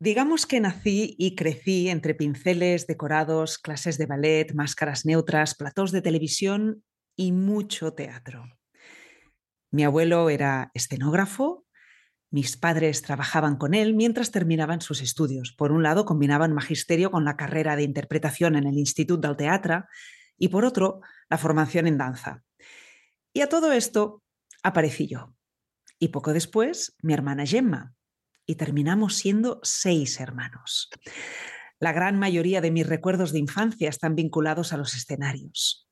Digamos que nací y crecí entre pinceles, decorados, clases de ballet, máscaras neutras, platós de televisión y mucho teatro. Mi abuelo era escenógrafo, mis padres trabajaban con él mientras terminaban sus estudios. Por un lado, combinaban magisterio con la carrera de interpretación en el Institut del Teatre y por otro, la formación en danza. Y a todo esto aparecí yo. Y poco después, mi hermana Gemma, y terminamos siendo seis hermanos. La gran mayoría de mis recuerdos de infancia están vinculados a los escenarios.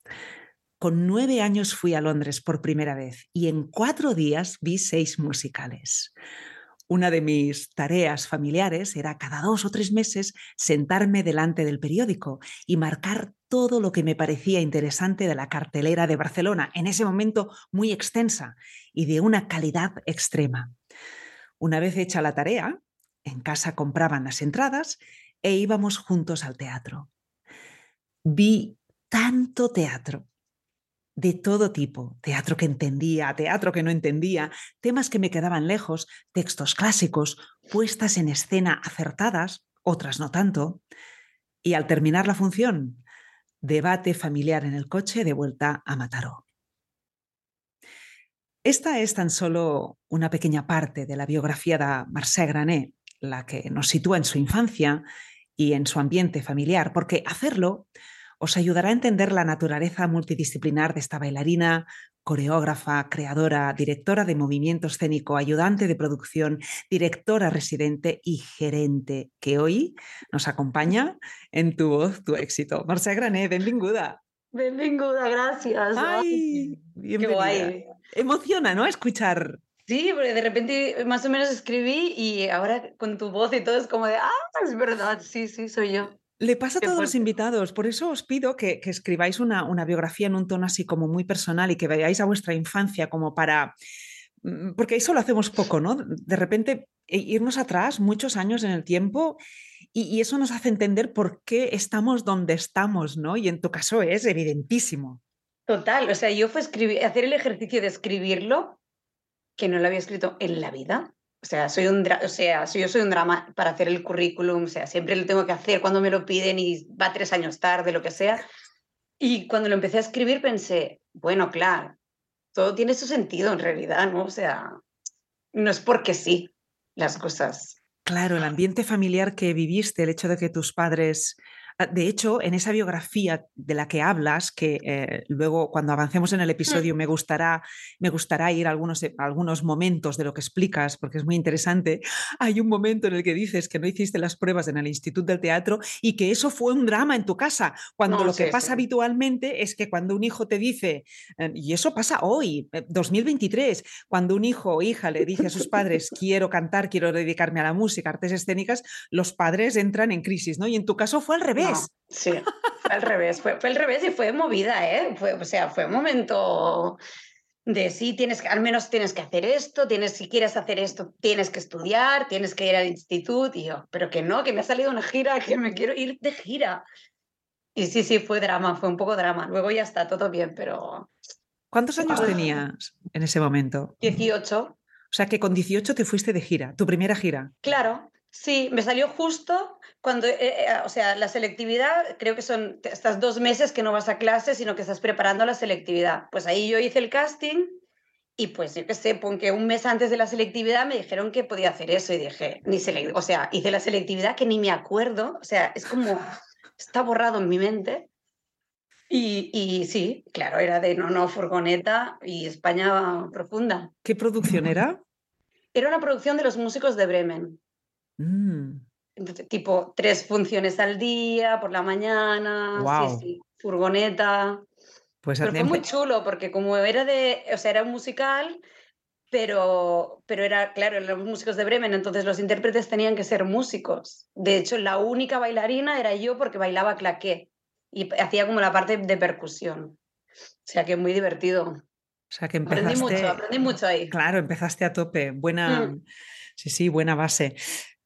Con nueve años fui a Londres por primera vez y en cuatro días vi seis musicales. Una de mis tareas familiares era cada dos o tres meses sentarme delante del periódico y marcar todo lo que me parecía interesante de la cartelera de Barcelona, en ese momento muy extensa y de una calidad extrema. Una vez hecha la tarea, en casa compraban las entradas e íbamos juntos al teatro. Vi tanto teatro, de todo tipo, teatro que entendía, teatro que no entendía, temas que me quedaban lejos, textos clásicos, puestas en escena acertadas, otras no tanto. Y al terminar la función, debate familiar en el coche de vuelta a Mataró. Esta es tan solo una pequeña parte de la biografía de Marcel Grané, la que nos sitúa en su infancia y en su ambiente familiar, porque hacerlo os ayudará a entender la naturaleza multidisciplinar de esta bailarina, coreógrafa, creadora, directora de movimiento escénico, ayudante de producción, directora residente y gerente, que hoy nos acompaña en Tu Voz, Tu Éxito. Marcia Grané, bienvenida. Bienvenida, gracias. Ay, bienvenida emociona, ¿no? Escuchar. Sí, porque de repente más o menos escribí y ahora con tu voz y todo es como de, ah, es verdad, sí, sí, soy yo. Le pasa a todos los invitados, por eso os pido que, escribáis una, una, biografía en un tono así como muy personal y que veáis a vuestra infancia como para... Mm, porque eso lo hacemos poco, ¿no? De repente e, irnos atrás muchos años en el tiempo y, eso nos hace entender por qué estamos donde estamos, ¿no? Y en tu caso es evidentísimo. Total, o sea, yo fue escribir, hacer el ejercicio de escribirlo, que no lo había escrito en la vida. O sea, soy un o sea, yo soy un drama para hacer el currículum, o sea, siempre lo tengo que hacer cuando me lo piden y va tres años tarde, lo que sea. Y cuando lo empecé a escribir pensé, bueno, claro, todo tiene su sentido en realidad, ¿no? O sea, no es porque sí las cosas. Claro, el ambiente familiar que viviste, el hecho de que tus padres Ah, de hecho, en esa biografía de la que hablas, que eh, luego cuando avancemos en el mm. episodio me gustará, me gustará ir a algunos, eh, algunos momentos de lo que explicas, porque es muy interesante, hay un momento en el que dices que no hiciste las pruebas en el Instituto del Teatro y que eso fue un drama en tu casa, cuando lo que pasa habitualmente es que cuando un hijo te dice, eh, y eso pasa hoy, 2023, cuando un hijo o hija le dice a sus padres, quiero cantar, quiero dedicarme a la música, artes escénicas, los padres entran en crisis, ¿no? Y en tu caso fue al revés sí, fue al revés, fue, fue al revés y fue movida, ¿eh? Fue, o sea, fue un momento de sí, tienes que, al menos tienes que hacer esto, tienes, si quieres hacer esto, tienes que estudiar, tienes que ir al instituto, y yo, pero que no, que me ha salido una gira, que me quiero ir de gira. Y sí, sí, fue drama, fue un poco drama. Luego ya está todo bien, pero... ¿Cuántos años tenías en ese momento? 18. O sea que con 18 te fuiste de gira, tu primera gira. Claro, Sí, me salió justo cuando, eh, eh, o sea, la selectividad, creo que son estas dos meses que no vas a clase, sino que estás preparando la selectividad. Pues ahí yo hice el casting y pues yo qué sé, porque un mes antes de la selectividad me dijeron que podía hacer eso y dije, ni o sea, hice la selectividad que ni me acuerdo, o sea, es como, está borrado en mi mente. Y, y sí, claro, era de no, no, furgoneta y España profunda. ¿Qué producción era? Era una producción de los músicos de Bremen. Mm. tipo tres funciones al día, por la mañana, furgoneta. Pues pero fue muy chulo porque como era de, o sea, era un musical, pero, pero era, claro, los músicos de Bremen, entonces los intérpretes tenían que ser músicos. De hecho, la única bailarina era yo porque bailaba claqué y hacía como la parte de percusión. O sea que muy divertido. O sea que empezaste... Aprendí mucho, aprendí mucho ahí. Claro, empezaste a tope. Buena... Mm. Sí, sí, buena base.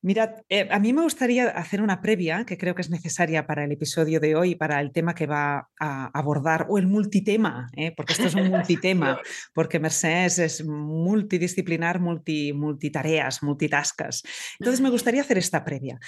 Mirad, eh, a mí me gustaría hacer una previa que creo que es necesaria para el episodio de hoy, para el tema que va a abordar, o el multitema, ¿eh? porque esto es un multitema, porque Mercedes es multidisciplinar, multi, multitareas, multitaskas. Entonces me gustaría hacer esta previa.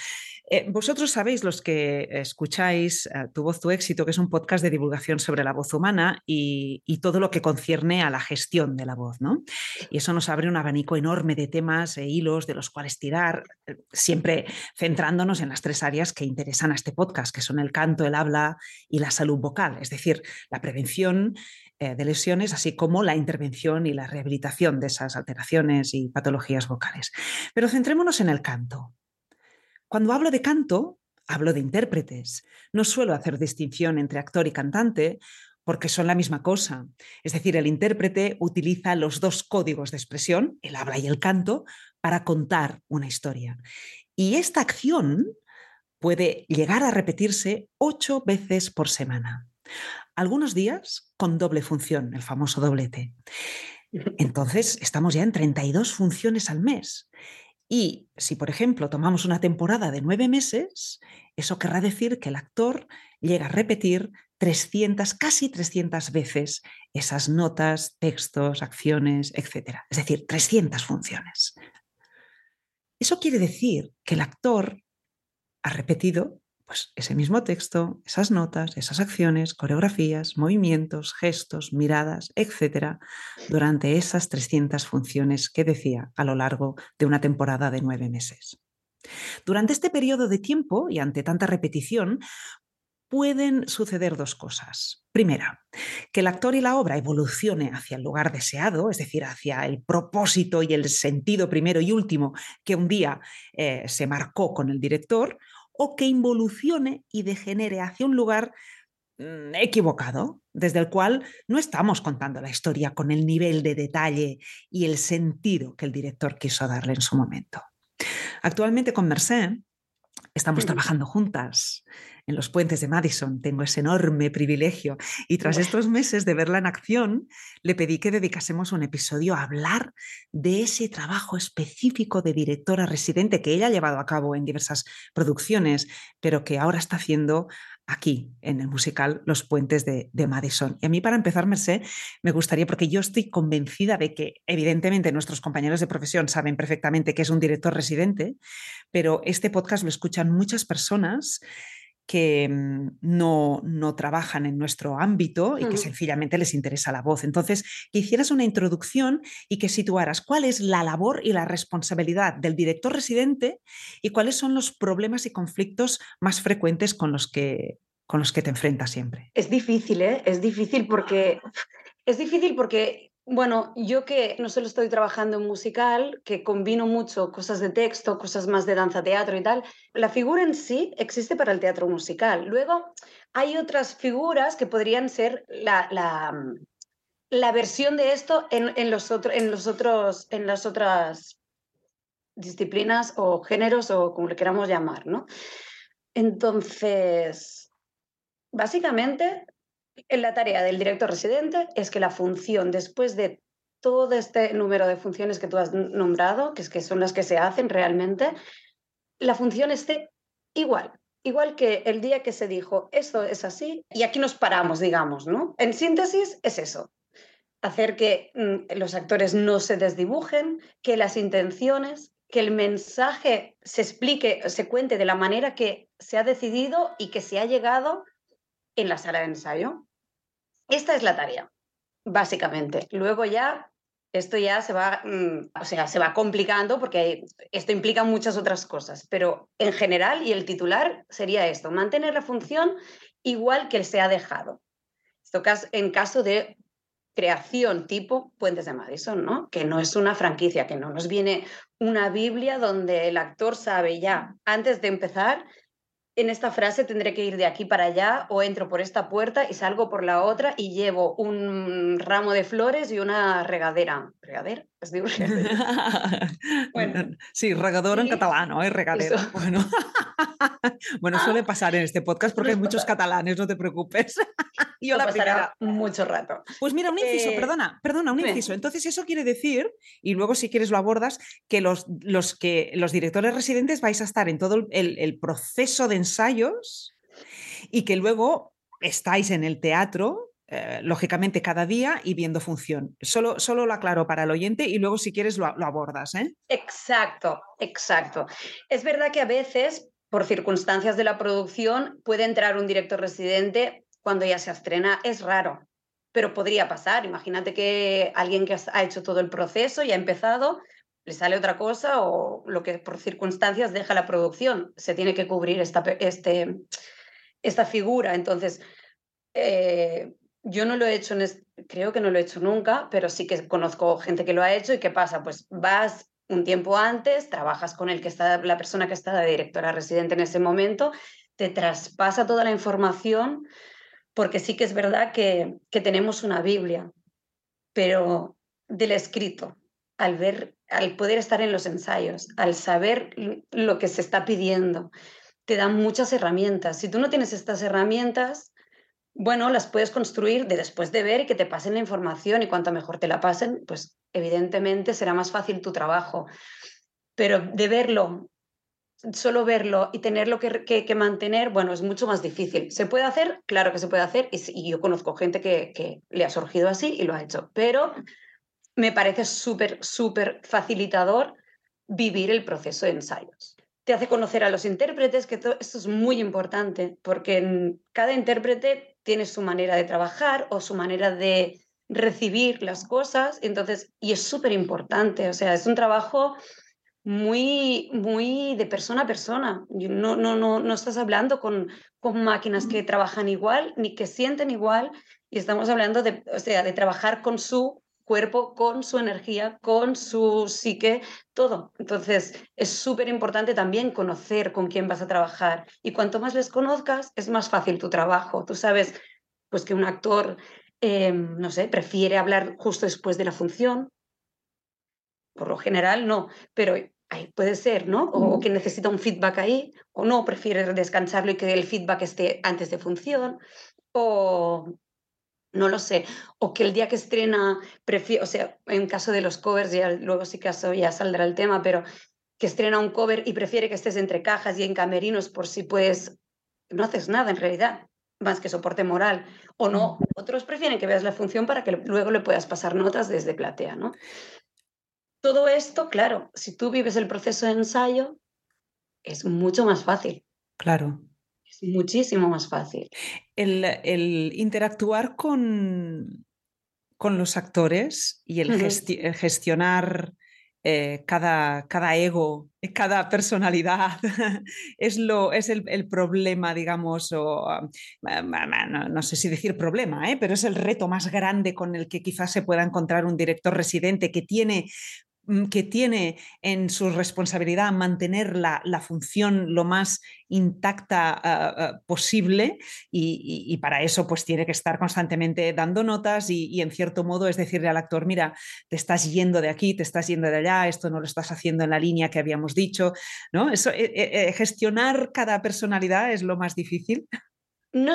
Eh, vosotros sabéis, los que escucháis Tu voz, tu éxito, que es un podcast de divulgación sobre la voz humana y, y, todo lo que concierne a la gestión de la voz, ¿no? Y eso nos abre un abanico enorme de temas e hilos de los cuales tirar siempre centrándonos en las tres áreas que interesan a este podcast, que son el canto, el habla y la salud vocal, es decir, la prevención eh, de lesiones, así como la intervención y la rehabilitación de esas alteraciones y patologías vocales. Pero centrémonos en el canto. Cuando hablo de canto, hablo de intérpretes. No suelo hacer distinción entre actor y cantante porque son la misma cosa. Es decir, el intérprete utiliza los dos códigos de expresión, el habla y el canto, para contar una historia. Y esta acción puede llegar a repetirse ocho veces por semana. Algunos días con doble función, el famoso doblete. Entonces, estamos ya en 32 funciones al mes. Y si, por ejemplo, tomamos una temporada de nueve meses, eso querrá decir que el actor llega a repetir 300, casi 300 veces esas notas, textos, acciones, etc. Es decir, 300 funciones. Eso quiere decir que el actor ha repetido pues, ese mismo texto, esas notas, esas acciones, coreografías, movimientos, gestos, miradas, etcétera, durante esas 300 funciones que decía a lo largo de una temporada de nueve meses. Durante este periodo de tiempo y ante tanta repetición, pueden suceder dos cosas. Primera, que el actor y la obra evolucione hacia el lugar deseado, es decir, hacia el propósito y el sentido primero y último que un día eh, se marcó con el director, o que involucione y degenere hacia un lugar mm, equivocado, desde el cual no estamos contando la historia con el nivel de detalle y el sentido que el director quiso darle en su momento. Actualmente con Merced estamos trabajando juntas en los puentes de Madison. Tengo ese enorme privilegio. Y tras estos meses de verla en acción, le pedí que dedicásemos un episodio a hablar de ese trabajo específico de directora residente que ella ha llevado a cabo en diversas producciones, pero que ahora está haciendo aquí, en el musical Los Puentes de, Madison. Y a mí, para empezar, Merced, me gustaría, porque yo estoy convencida de que, evidentemente, nuestros compañeros de profesión saben perfectamente que es un director residente, pero este podcast lo escuchan muchas personas que mm, no, no, trabajan en nuestro ámbito y que sencillamente les interesa la voz. Entonces, que hicieras una introducción y que situaras cuál es la labor y la responsabilidad del director residente y cuáles son los problemas y conflictos más frecuentes con los que, con los que te enfrentas siempre. Es difícil, ¿eh? Es difícil porque... Es difícil porque bueno, yo que no solo estoy trabajando en musical, que combino mucho cosas de texto, cosas más de danza, teatro y tal, la figura en sí existe para el teatro musical. Luego hay otras figuras que podrían ser la, la, versión de esto en, los en, los otros, en las otras disciplinas o géneros o como le queramos llamar, ¿no? Entonces, básicamente la tarea del director residente es que la función, después de todo este número de funciones que tú has nombrado, que, es que son las que se hacen realmente, la función esté igual, igual que el día que se dijo, esto es así, y aquí nos paramos, digamos, ¿no? En síntesis, es eso, hacer que mm, los actores no se desdibujen, que las intenciones, que el mensaje se explique, se cuente de la manera que se ha decidido y que se ha llegado en la sala de ensayo. Esta es la tarea, básicamente. Luego ya esto ya se va, mm, o sea, se va complicando porque esto implica muchas otras cosas, pero en general y el titular sería esto, mantener la función igual que se ha dejado. Esto en caso de creación tipo Puentes de Madison, ¿no? Que no es una franquicia, que no nos viene una Biblia donde el actor sabe ya antes de empezar en esta frase tendré que ir de aquí para allá o entro por esta puerta y salgo por la otra y llevo un ramo de flores y una regadera. ¿Regadera? bueno, sí, regador en catalán. Es regadera. Bueno. bueno, suele pasar en este podcast porque hay muchos catalanes, no te preocupes. Yo la primera. mucho rato. Pues mira, un inciso, eh, perdona, perdona, un inciso. Entonces, eso quiere decir, y luego si quieres lo abordas, que los, los, que, los directores residentes vais a estar en todo el proceso de ensayos y que luego estáis en el teatro eh, lógicamente cada día y viendo función. Solo, solo lo aclaro para el oyente y luego si quieres lo, abordas. ¿eh? Exacto, exacto. Es verdad que a veces, por circunstancias de la producción, puede entrar un director residente cuando ya se estrena. Es raro, pero podría pasar. Imagínate que alguien que ha hecho todo el proceso y ha empezado, le sale otra cosa o lo que por circunstancias deja la producción. Se tiene que cubrir esta, este, esta figura. Entonces, eh, yo no lo he hecho, creo que no lo he hecho nunca, pero sí que conozco gente que lo ha hecho y qué pasa, pues vas un tiempo antes, trabajas con el que está la persona que está de directora residente en ese momento, te traspasa toda la información, porque sí que es verdad que, que tenemos una Biblia, pero del escrito, al ver, al poder estar en los ensayos, al saber lo que se está pidiendo, te dan muchas herramientas. Si tú no tienes estas herramientas, bueno, las puedes construir de después de ver y que te pasen la información y cuanto mejor te la pasen, pues evidentemente será más fácil tu trabajo. Pero de verlo, solo verlo y tenerlo que, que, mantener, bueno, es mucho más difícil. ¿Se puede hacer? Claro que se puede hacer y, yo conozco gente que, que le ha surgido así y lo ha hecho, pero me parece súper, súper facilitador vivir el proceso de ensayos. Te hace conocer a los intérpretes, que esto es muy importante, porque cada intérprete tiene su manera de trabajar o su manera de recibir las cosas, entonces, y es súper importante, o sea, es un trabajo muy, muy de persona a persona. No, no, no, no estás hablando con, con máquinas que trabajan igual ni que sienten igual, y estamos hablando de, o sea, de trabajar con su cuerpo, con su energía, con su psique, todo. Entonces, es súper importante también conocer con quién vas a trabajar. Y cuanto más les conozcas, es más fácil tu trabajo. Tú sabes pues, que un actor, em, no sé, prefiere hablar justo después de la función. Por lo general, no, pero puede ser, ¿no? O, que necesita un feedback ahí, o no, prefiere descansarlo y que el feedback esté antes de función, o no lo sé, o que el día que estrena, o sea, en caso de los covers, ya luego sí que ya saldrá el tema, pero que estrena un cover y prefiere que estés entre cajas y en camerinos por si puedes, no haces nada en realidad, más que soporte moral, o no, otros prefieren que veas la función para que luego le puedas pasar notas desde platea, ¿no? Todo esto, claro, si tú vives el proceso de ensayo, es mucho más fácil. Claro muchísimo más fácil. El, interactuar con, con, los actores y el, gestionar eh, cada, cada, ego, cada personalidad es, lo, es el, problema, digamos, o no, sé si decir problema, ¿eh? pero es el reto más grande con el que quizás se pueda encontrar un director residente que tiene que tiene en su responsabilidad mantener la, función lo más intacta ah, ah, posible y, para eso pues tiene que estar constantemente dando notas y, en cierto modo es decirle al actor, mira, te estás yendo de aquí, te estás yendo de allá, esto no lo estás haciendo en la línea que habíamos dicho, ¿no? Eso, eh, eh, eh, gestionar cada personalidad es lo más difícil. No,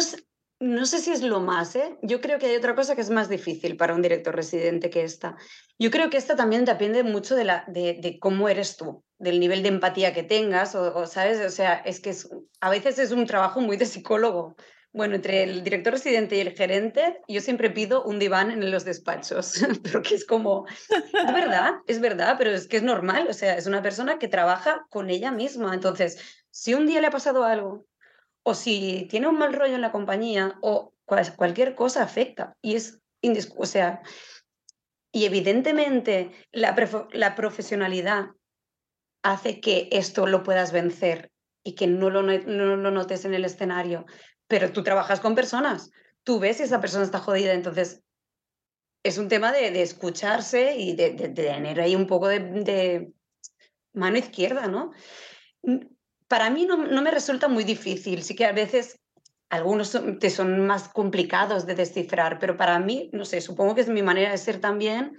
no sé si es lo más, ¿eh? Yo creo que hay otra cosa que es más difícil para un director residente que esta. Yo creo que esta también depende mucho de, la, de, cómo eres tú, del nivel de empatía que tengas, o, ¿sabes? O sea, es que a veces es un trabajo muy de psicólogo. Bueno, entre el director residente y el gerente, yo siempre pido un diván en los despachos, porque es como, es verdad, es verdad, pero es que es normal, o sea, es una persona que trabaja con ella misma. Entonces, si un día le ha pasado algo o si tiene un mal rollo en la compañía o cualquier cosa afecta y es o sea, y evidentemente la, la, profesionalidad hace que esto lo puedas vencer y que no lo, no lo notes en el escenario, pero tú trabajas con personas, tú ves si esa persona está jodida, entonces es un tema de, de escucharse y de, de, tener ahí un poco de, mano izquierda, ¿no? Para mí no, me resulta muy difícil. Sí que a veces algunos son, te son más complicados de descifrar, pero para mí, no sé, supongo que es mi manera de ser también,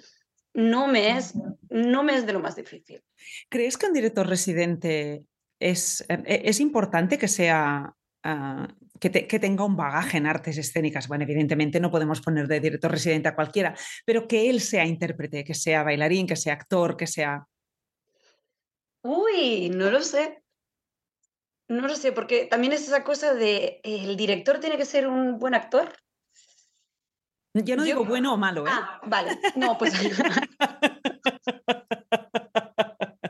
no me es, no me es de lo más difícil. ¿Crees que un director residente es, e, es importante que sea ah, que, tenga un bagaje en artes escénicas. Bueno, evidentemente no podemos poner de director residente a cualquiera, pero que él sea intérprete, que sea bailarín, que sea actor, que sea... Uy, no lo sé. No lo sé, porque también es esa cosa de el director tiene que ser un buen actor. Yo no digo bueno o malo, ¿eh? Ah, vale. No, pues.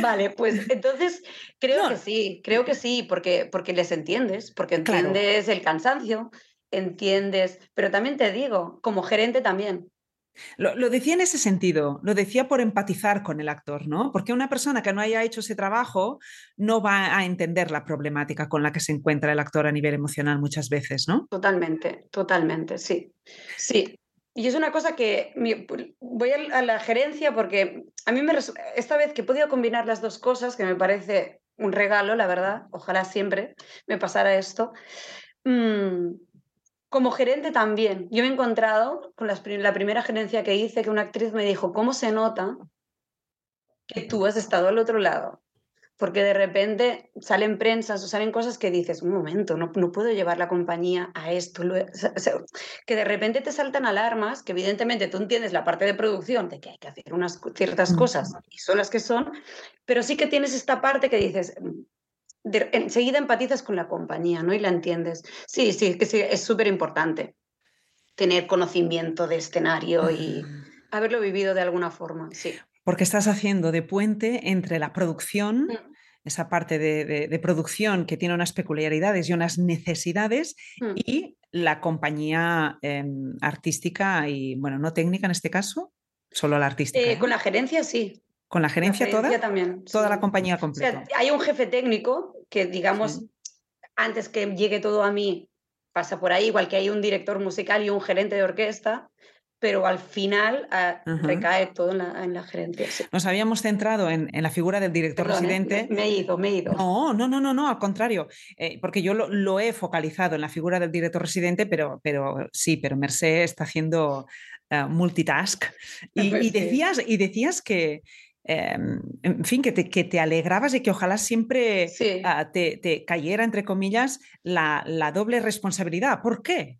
Vale, pues entonces creo que sí, creo que sí, porque, porque les entiendes, porque entiendes el cansancio, entiendes, pero también te digo, como gerente también. Lo, decía en ese sentido, lo decía por empatizar con el actor, ¿no? Porque una persona que no haya hecho ese trabajo no va a entender la problemática con la que se encuentra el actor a nivel emocional muchas veces, ¿no? Totalmente, totalmente, sí. Sí, y es una cosa que voy a la gerencia porque a mí me esta vez que he podido combinar las dos cosas, que me parece un regalo, la verdad, ojalá siempre me pasara esto. Mm, como gerente también, yo me he encontrado con la primera gerencia que hice que una actriz me dijo, ¿cómo se nota que tú has estado al otro lado? porque de repente salen prensas o salen cosas que dices, un momento, no, no puedo llevar la compañía a esto. que de repente te saltan alarmas, que evidentemente tú entiendes la parte de producción, de que hay que hacer unas ciertas cosas y son las que son, pero sí que tienes esta parte que dices, enseguida empatizas con la compañía, ¿no? Y la entiendes. Sí, sí, que sí, es súper importante tener conocimiento de escenario y haberlo vivido de alguna forma, sí. Porque estás haciendo de puente entre la producción mm esa parte de, producción que tiene unas peculiaridades y unas necesidades hmm. y la compañía em, artística y, bueno, no técnica en este caso, solo la artística. Eh, con la gerencia sí. ¿Con la gerencia, toda? también. Toda la compañía completa. hay un jefe técnico que, digamos, antes que llegue todo a mí, pasa por ahí, igual que hay un director musical y un gerente de orquesta, pero al final ah, recae todo en la, gerencia. Nos habíamos centrado en, la figura del director ¿eh? residente. Me, he ido, me he ido. No, no, no, no, no al contrario, eh, porque yo lo, he focalizado en la figura del director residente, pero, pero sí, pero Merced está haciendo eh, multitask. Y, decías, y decías que, em, en fin, que te, que te, alegrabas de que ojalá siempre ah, te, cayera, entre comillas, la, la, doble responsabilidad. ¿Por qué?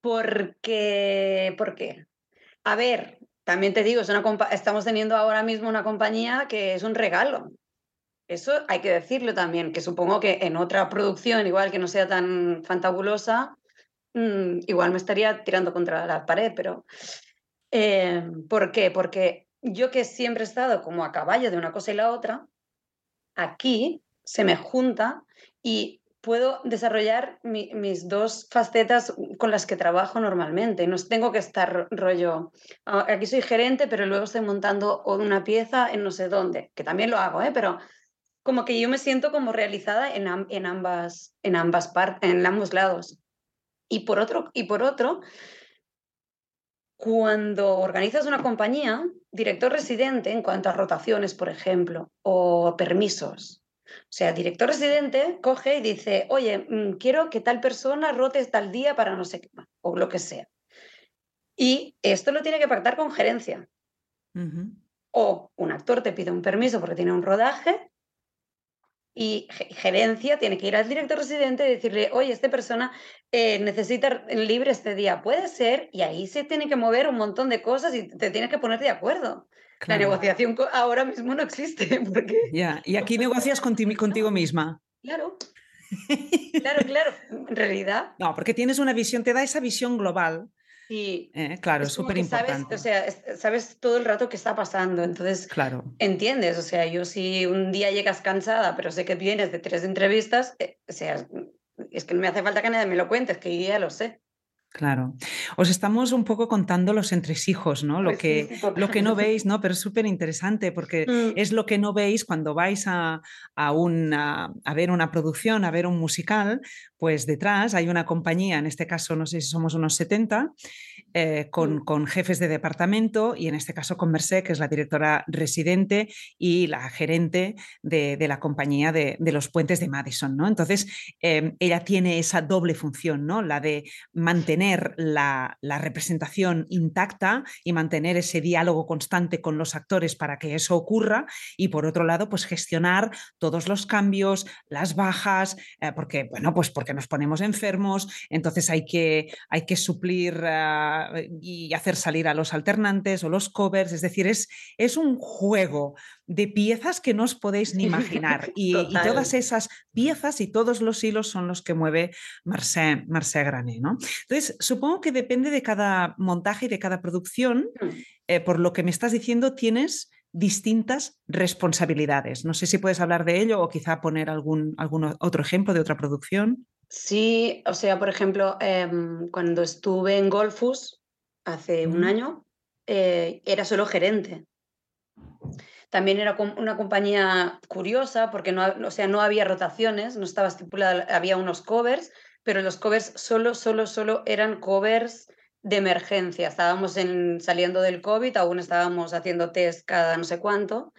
Porque, ¿por qué? A ver, también te digo, estamos teniendo ahora mismo una compañía que es un regalo. Eso hay que decirlo también, que supongo que en otra producción, igual que no sea tan fantabulosa, mm, igual me estaría tirando contra la pared, pero eh, ¿por qué? Porque yo que siempre he estado como a caballo de una cosa y la otra, aquí se me junta y puedo desarrollar mis dos facetas con las que trabajo normalmente. No tengo que estar rollo, ah, aquí soy gerente, pero luego estoy montando una pieza en no sé dónde, que también lo hago, ¿eh? pero como que yo me siento como realizada en, en ambas, en ambas partes, en ambos lados. Y por otro, y por otro, cuando organizas una compañía, director residente en cuanto a rotaciones, por ejemplo, o permisos, o sea, director residente coge y dice, oye, mm, quiero que tal persona rote tal día para no sé qué, o lo que sea. Y esto lo tiene que pactar con gerencia. O un actor te pide un permiso porque tiene un rodaje y gerencia tiene que ir al director residente y decirle, oye, esta persona eh, necesita libre este día, puede ser, y ahí se tiene que mover un montón de cosas y te tienes que poner de acuerdo. La negociación ahora mismo no existe. Porque... Ya, y aquí negocias contigo, contigo misma. Claro. Claro, claro, en realidad. No, porque tienes una visión, te da esa visión global. Sí. Eh, claro, es súper importante. o sea, sabes todo el rato qué está pasando, entonces claro. entiendes. O sea, yo si un día llegas cansada, pero sé que vienes de tres entrevistas, eh, o sea, es que no me hace falta que nadie me lo cuentes, que yo ya lo sé. Claro. Os estamos un poco contando los entresijos, ¿no? Lo, pues que, lo que no veis, ¿no? Pero es súper interesante porque mm. es lo que no veis cuando vais a, a, a, ver una producción, a ver un musical, pues detrás hay una compañía, en este caso no sé si somos unos 70, eh, mm. con, jefes de departamento y en este caso con Merced, que es la directora residente y la gerente de, la compañía de, los puentes de Madison, ¿no? Entonces, em, ella tiene esa doble función, ¿no? La de mantener la, representación intacta y mantener ese diálogo constante con los actores para que eso ocurra y por otro lado, pues gestionar todos los cambios, las bajas, eh, porque, bueno, pues porque nos ponemos enfermos, entonces hay que, hay que suplir ah, y hacer salir a los alternantes o los covers, es decir, es, es un juego de piezas que no os podéis ni imaginar y, todas esas piezas y todos los hilos son los que mueve Marcel, Marcel Grané. ¿no? Entonces, supongo que depende de cada montaje y de cada producción, mm. eh, por lo que me estás diciendo, tienes distintas responsabilidades. No sé si puedes hablar de ello o quizá poner algún, algún otro ejemplo de otra producción. Sí, o sea, por ejemplo, em, cuando estuve en Golfus hace un año, eh, era solo gerente. También era una compañía curiosa porque no, o sea, no había rotaciones, no estaba estipulada, había unos covers, pero los covers solo, solo, solo eran covers de emergencia. Estábamos en, saliendo del COVID, aún estábamos haciendo test cada no sé cuánto.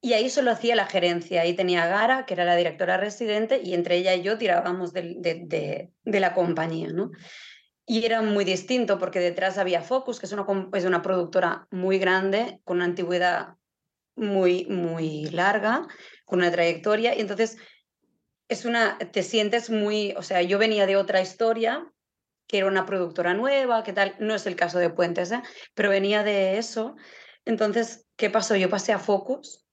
Y ahí solo hacía la gerencia. Ahí tenía Gara, que era la directora residente, y entre ella y yo tirábamos de, de, la compañía. ¿no? Y era muy distinto porque detrás había Focus, que es una, es una productora muy grande, con una antigüedad muy, muy larga, con una trayectoria. Y entonces es una, te sientes muy, o sea, yo venía de otra historia, que era una productora nueva, que tal, no es el caso de Puentes, ¿eh? pero venía de eso. Entonces, ¿qué pasó? Yo pasé a Focus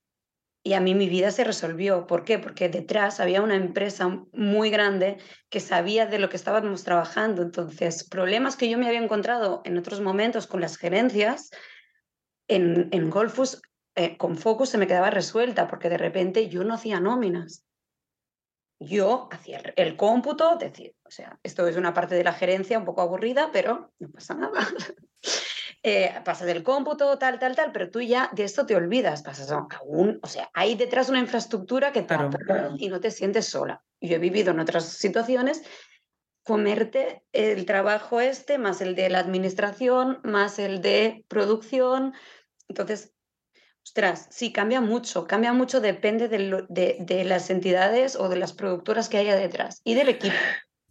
y a mí mi vida se resolvió. ¿Por qué? Porque detrás había una empresa muy grande que sabía de lo que estábamos trabajando. Entonces, problemas que yo me había encontrado en otros momentos con las gerencias, en, en Golfus, eh, con Focus se me quedaba resuelta, porque de repente yo no hacía nóminas. Yo hacía el cómputo, decir, o sea, esto es una parte de la gerencia un poco aburrida, pero no pasa nada. Eh, pasa del cómputo, tal, tal, tal, pero tú ya de esto te olvidas, pasas aún, o sea, hay detrás una infraestructura que te y no te sientes sola. Yo he vivido en otras situaciones comerte el trabajo este, más el de la administración, más el de producción. Entonces, ostras, sí, cambia mucho, cambia mucho, depende de, de las entidades o de las productoras que haya detrás y del equipo.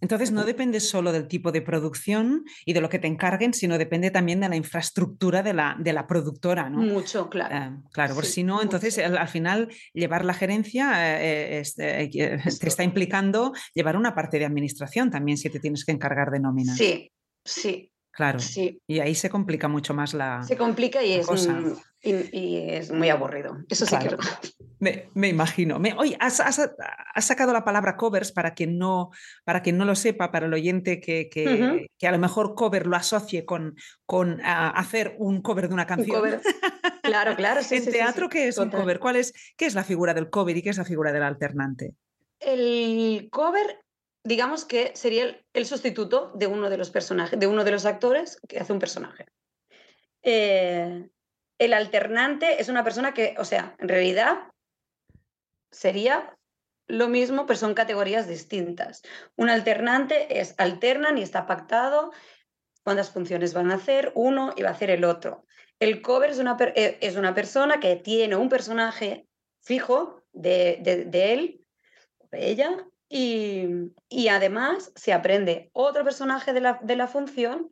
Entonces no depende solo del tipo de producción y de lo que te encarguen, sino depende también de la infraestructura de la, de la productora, ¿no? Mucho, claro. Eh, claro, por si no, entonces al, final llevar la gerencia eh, este, te está implicando llevar una parte de administración también si te tienes que encargar de nóminas. Sí, sí. Claro. Sí. Y ahí se complica mucho más la. Se complica y, es, y, es muy aburrido. Eso sí que me, me, imagino. Me, oye, has, sacado la palabra covers para quien no, para quien no lo sepa, para el oyente que, que, que a lo mejor cover lo asocie con, con hacer un cover de una canción. Claro, claro. en teatro, ¿qué es un cover? ¿Cuál es, ¿Qué es la figura del cover y qué es la figura del alternante? El cover digamos que sería el, sustituto de uno de los personajes, de uno de los actores que hace un personaje. Eh, el alternante es una persona que, o sea, en realidad sería lo mismo, pero son categorías distintas. Un alternante es alternan y está pactado cuántas funciones van a hacer uno y va a hacer el otro. El cover es una, eh, es una persona que tiene un personaje fijo de, de, de él, de ella, y, además se aprende otro personaje de la, de la función,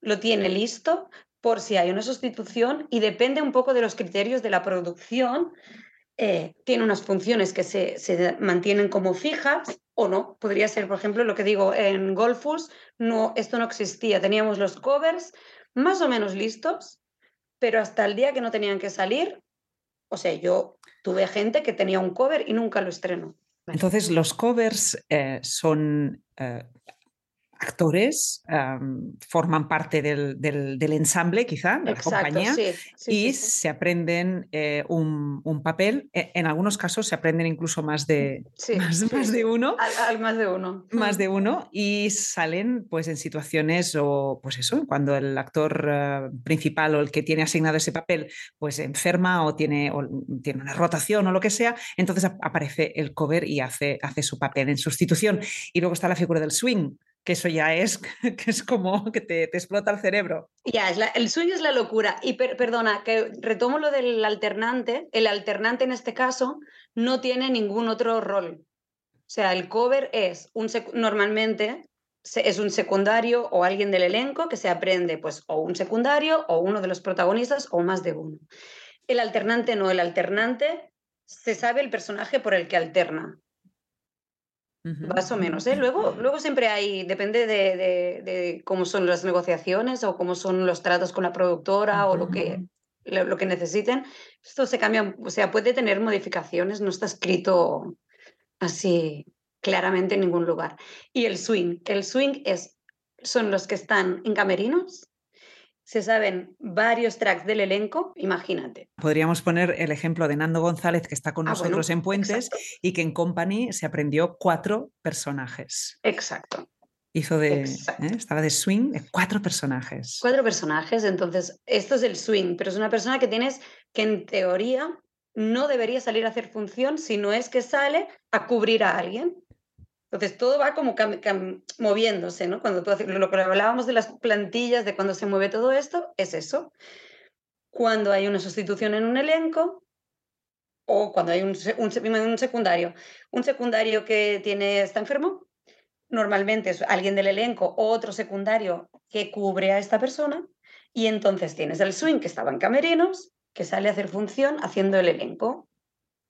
lo tiene listo por si hay una sustitución y depende un poco de los criterios de la producción. Eh, tiene unas funciones que se, se, mantienen como fijas o no. Podría ser, por ejemplo, lo que digo en Golfus, no, esto no existía. Teníamos los covers más o menos listos, pero hasta el día que no tenían que salir, o sea, yo tuve gente que tenía un cover y nunca lo estrenó. Entonces, los covers eh, son eh, actores forman parte del, del, ensamble, quizá, de la compañía, y se aprenden eh, un, un, papel. E, en algunos casos se aprenden incluso más de, más, de uno. más de uno. Más de uno. Y salen pues, en situaciones, o pues eso, cuando el actor eh, principal o el que tiene asignado ese papel pues enferma o tiene, o tiene una rotación o lo que sea, entonces aparece el cover y hace, hace su papel en sustitución. Y luego está la figura del swing que eso ya es, que es como que te, explota el cerebro. Ya, es el sueño es la locura. Y perdona, que retomo lo del alternante. El alternante en este caso no tiene ningún otro rol. O sea, el cover es un normalmente es un secundario o alguien del elenco que se aprende, pues, o un secundario o uno de los protagonistas o más de uno. El alternante no, el alternante se sabe el personaje por el que alterna más o menos. ¿eh? Luego, luego siempre hay, depende de, cómo son las negociaciones o cómo son los tratos con la productora o lo que, lo, que necesiten. Esto se cambia, o sea, puede tener modificaciones, no está escrito así claramente en ningún lugar. Y el swing, el swing es, son los que están en camerinos se saben varios tracks del elenco, imagínate. Podríamos poner el ejemplo de Nando González, que está con ah, nosotros en Puentes y que en Company se aprendió cuatro personajes. Exacto. Hizo de. ¿eh? Estaba de swing de cuatro personajes. Cuatro personajes, entonces, esto es el swing, pero es una persona que tienes que en teoría no debería salir a hacer función si no es que sale a cubrir a alguien. Entonces todo va como moviéndose, ¿no? Cuando tú, lo que hablábamos de las plantillas, de cuando se mueve todo esto, es eso. Cuando hay una sustitución en un elenco o cuando hay un, un, secundario. Un secundario que tiene, está enfermo, normalmente es alguien del elenco o otro secundario que cubre a esta persona y entonces tienes el swing que estaba en camerinos, que sale a hacer función haciendo el elenco.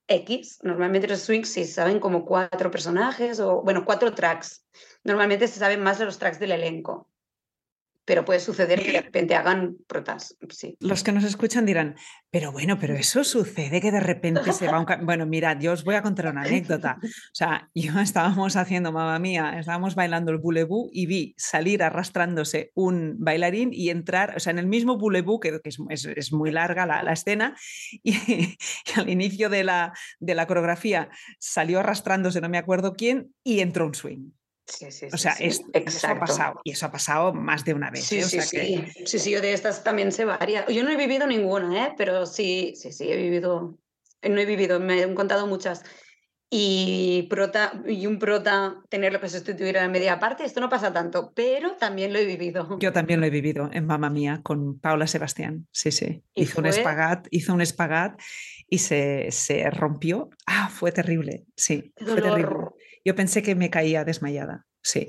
X. Normalmente los swings sí saben como cuatro personajes o, bueno, cuatro tracks. Normalmente se saben más de los tracks del elenco pero puede suceder que de repente hagan protas. Sí. Los que nos escuchan dirán, pero bueno, pero eso sucede que de repente se va un... Bueno, mirad, yo os voy a contar una anécdota. O sea, yo estábamos haciendo, mamá mía, estábamos bailando el boulevou y vi salir arrastrándose un bailarín y entrar, o sea, en el mismo boulevou, que, es, muy larga la, escena, y, y, al inicio de la, de la coreografía salió arrastrándose, no me acuerdo quién, y entró un swing. Sí, sí, o sea, eso ha pasado y eso ha pasado más de una vez. Sí, ¿eh? sí, sí. sí, sí, yo de estas también sé varias. Yo no he vivido ninguna, ¿eh? pero sí, sí, sí, he vivido, no he vivido, me han contado muchas. Y, prota, y un prota tenerlo que sustituir en media parte, esto no pasa tanto, pero también lo he vivido. Yo también lo he vivido en Mamma Mía con Paula Sebastián, sí, sí. Hizo un espagat, hizo un espagat y se, se rompió. Ah, fue terrible, sí, fue terrible. Yo pensé que me caía desmayada. Sí.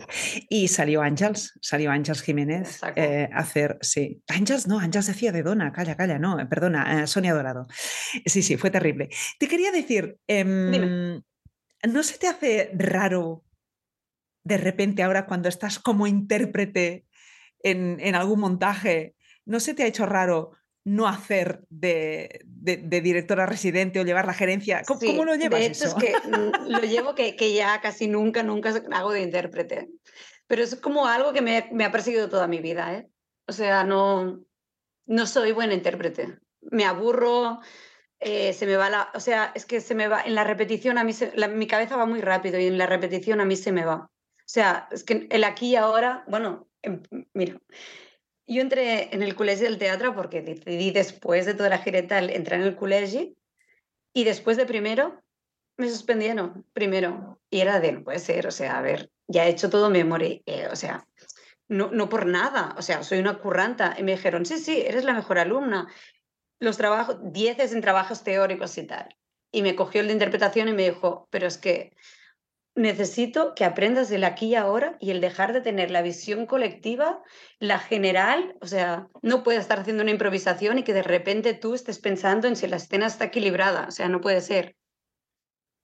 Y salió Ángels, salió Ángels Jiménez eh, a hacer, sí. Ángels, no, Ángels decía de Dona, calla, calla, no, eh, perdona, eh, Sonia Dorado. Sí, sí, fue terrible. Te quería decir, em, ¿no se te hace raro de repente ahora cuando estás como intérprete en, en algún montaje, ¿no se te ha hecho raro no hacer de, directora residente o llevar la gerencia? ¿Cómo, lo llevas? De hecho, es que lo llevo que, ya casi nunca, nunca hago de intérprete. Pero es como algo que me, ha perseguido toda mi vida. ¿eh? O sea, no, no soy buena intérprete. Me aburro, eh, se me va la. O sea, es que se me va. En la repetición a mí. mi cabeza va muy rápido y en la repetición a mí se me va. O sea, es que el aquí y ahora. Bueno, em, mira, yo entré en el colegio del teatro porque decidí después de toda la gira tal entrar en el colegio y después de primero me suspendieron primero y era de no puede ser, o sea, a ver, ya he hecho todo memoria, eh, o sea, no, no por nada, o sea, soy una curranta y me dijeron, sí, sí, eres la mejor alumna, los trabajos, dieces en trabajos teóricos y tal. Y me cogió el de interpretación y me dijo, pero es que necesito que aprendas el aquí y ahora y el dejar de tener la visión colectiva, la general, o sea, no puedes estar haciendo una improvisación y que de repente tú estés pensando en si la escena está equilibrada, o sea, no puede ser.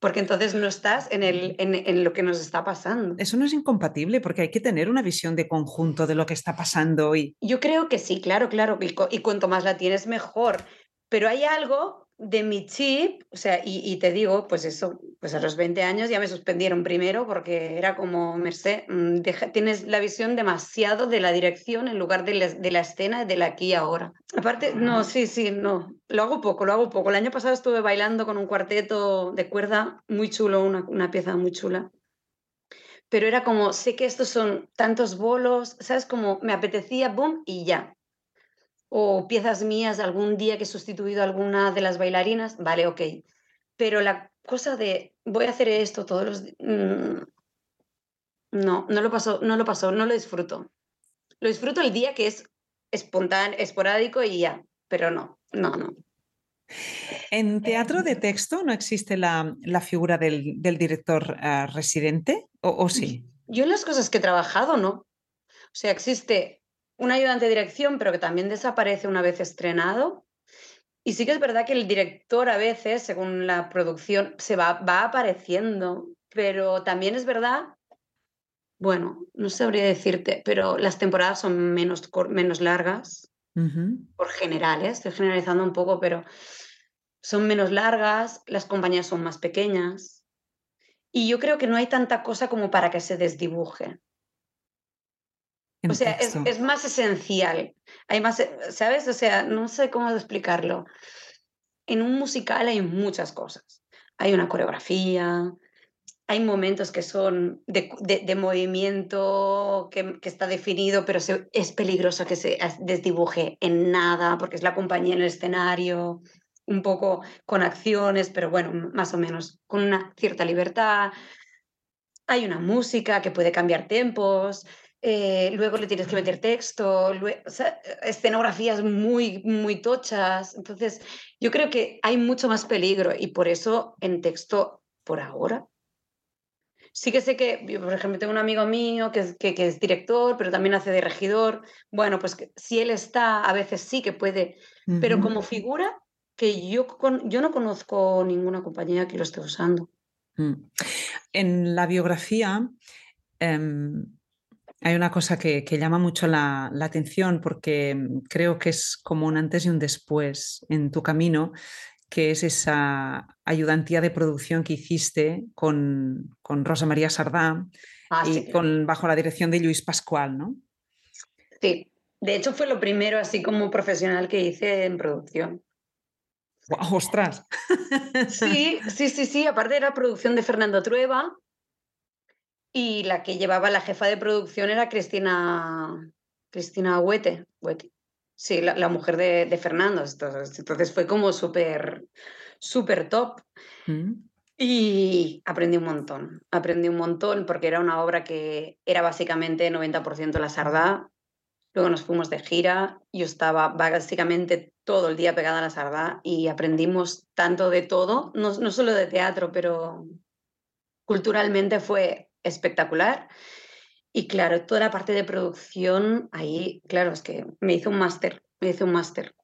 Porque entonces no estás en, el, en, lo que nos está pasando. Eso no es incompatible porque hay que tener una visión de conjunto de lo que está pasando hoy. Yo creo que sí, claro, claro, y, y cuanto más la tienes mejor. Pero hay algo de mi chip, o sea, y, te digo, pues eso, pues a los 20 años ya me suspendieron primero porque era como, Merced, mm, tienes la visión demasiado de la dirección en lugar de la, de la escena del aquí y ahora. Aparte, no, sí, sí, no, lo hago poco, lo hago poco. El año pasado estuve bailando con un cuarteto de cuerda muy chulo, una, una pieza muy chula. Pero era como, sé que estos son tantos bolos, ¿sabes? Como me apetecía, boom, y ya o piezas mías algún día que he sustituido a alguna de las bailarinas, vale, ok. Pero la cosa de voy a hacer esto todos los días, mm, no, no lo paso, no lo paso, no lo disfruto. Lo disfruto el día que es espontáneo, esporádico y ya, pero no, no, no. ¿En teatro de texto no existe la, figura del, director ah, residente ¿O, ¿O, sí? Yo en las cosas que he trabajado, no. O sea, existe un ayudante de dirección, pero que también desaparece una vez estrenado. Y sí que es verdad que el director a veces, según la producción, se va, va apareciendo, pero también es verdad, bueno, no sabría decirte, pero las temporadas son menos, menos largas, por generales, estoy generalizando un poco, pero son menos largas, las compañías son más pequeñas. Y yo creo que no hay tanta cosa como para que se desdibuje. O sea, es, más esencial. Hay más, ¿sabes? O sea, no sé cómo explicarlo. En un musical hay muchas cosas. Hay una coreografía, hay momentos que son de, movimiento que, está definido, pero es peligroso que se desdibuje en nada, porque es la compañía en el escenario, un poco con acciones, pero bueno, más o menos con una cierta libertad. Hay una música que puede cambiar tempos, eh, luego le tienes que meter texto, escenografías muy, muy tochas. Entonces, yo creo que hay mucho más peligro y por eso en texto, por ahora. Sí que sé que, por ejemplo, tengo un amigo mío que, que, que es director, pero también hace de regidor. Bueno, pues si él está, a veces sí que puede, pero como figura, que yo, yo no conozco ninguna compañía que lo esté usando. Mm. En la biografía, em, hay una cosa que, llama mucho la, atención porque mm, creo que es como un antes y un después en tu camino, que es esa ayudantía de producción que hiciste con, Rosa María Sardá ah, y con, bajo la dirección de Luis Pascual, ¿no? Sí, de hecho fue lo primero así como profesional que hice en producción. ¡Ostras! Sí, sí, sí, sí. Aparte era producción de Fernando Trueba, y la que llevaba la jefa de producción era Cristina, Cristina Huete, Sí, la, mujer de, Fernando. Entonces, fue como súper, súper top. Mm. Y aprendí un montón, aprendí un montón porque era una obra que era básicamente 90% la sardá. Luego nos fuimos de gira, yo estaba básicamente todo el día pegada a la sardá y aprendimos tanto de todo, no, no solo de teatro, pero culturalmente fue espectacular. Y claro, toda la parte de producción, ahí, claro, es que me hizo un máster, me hizo un máster.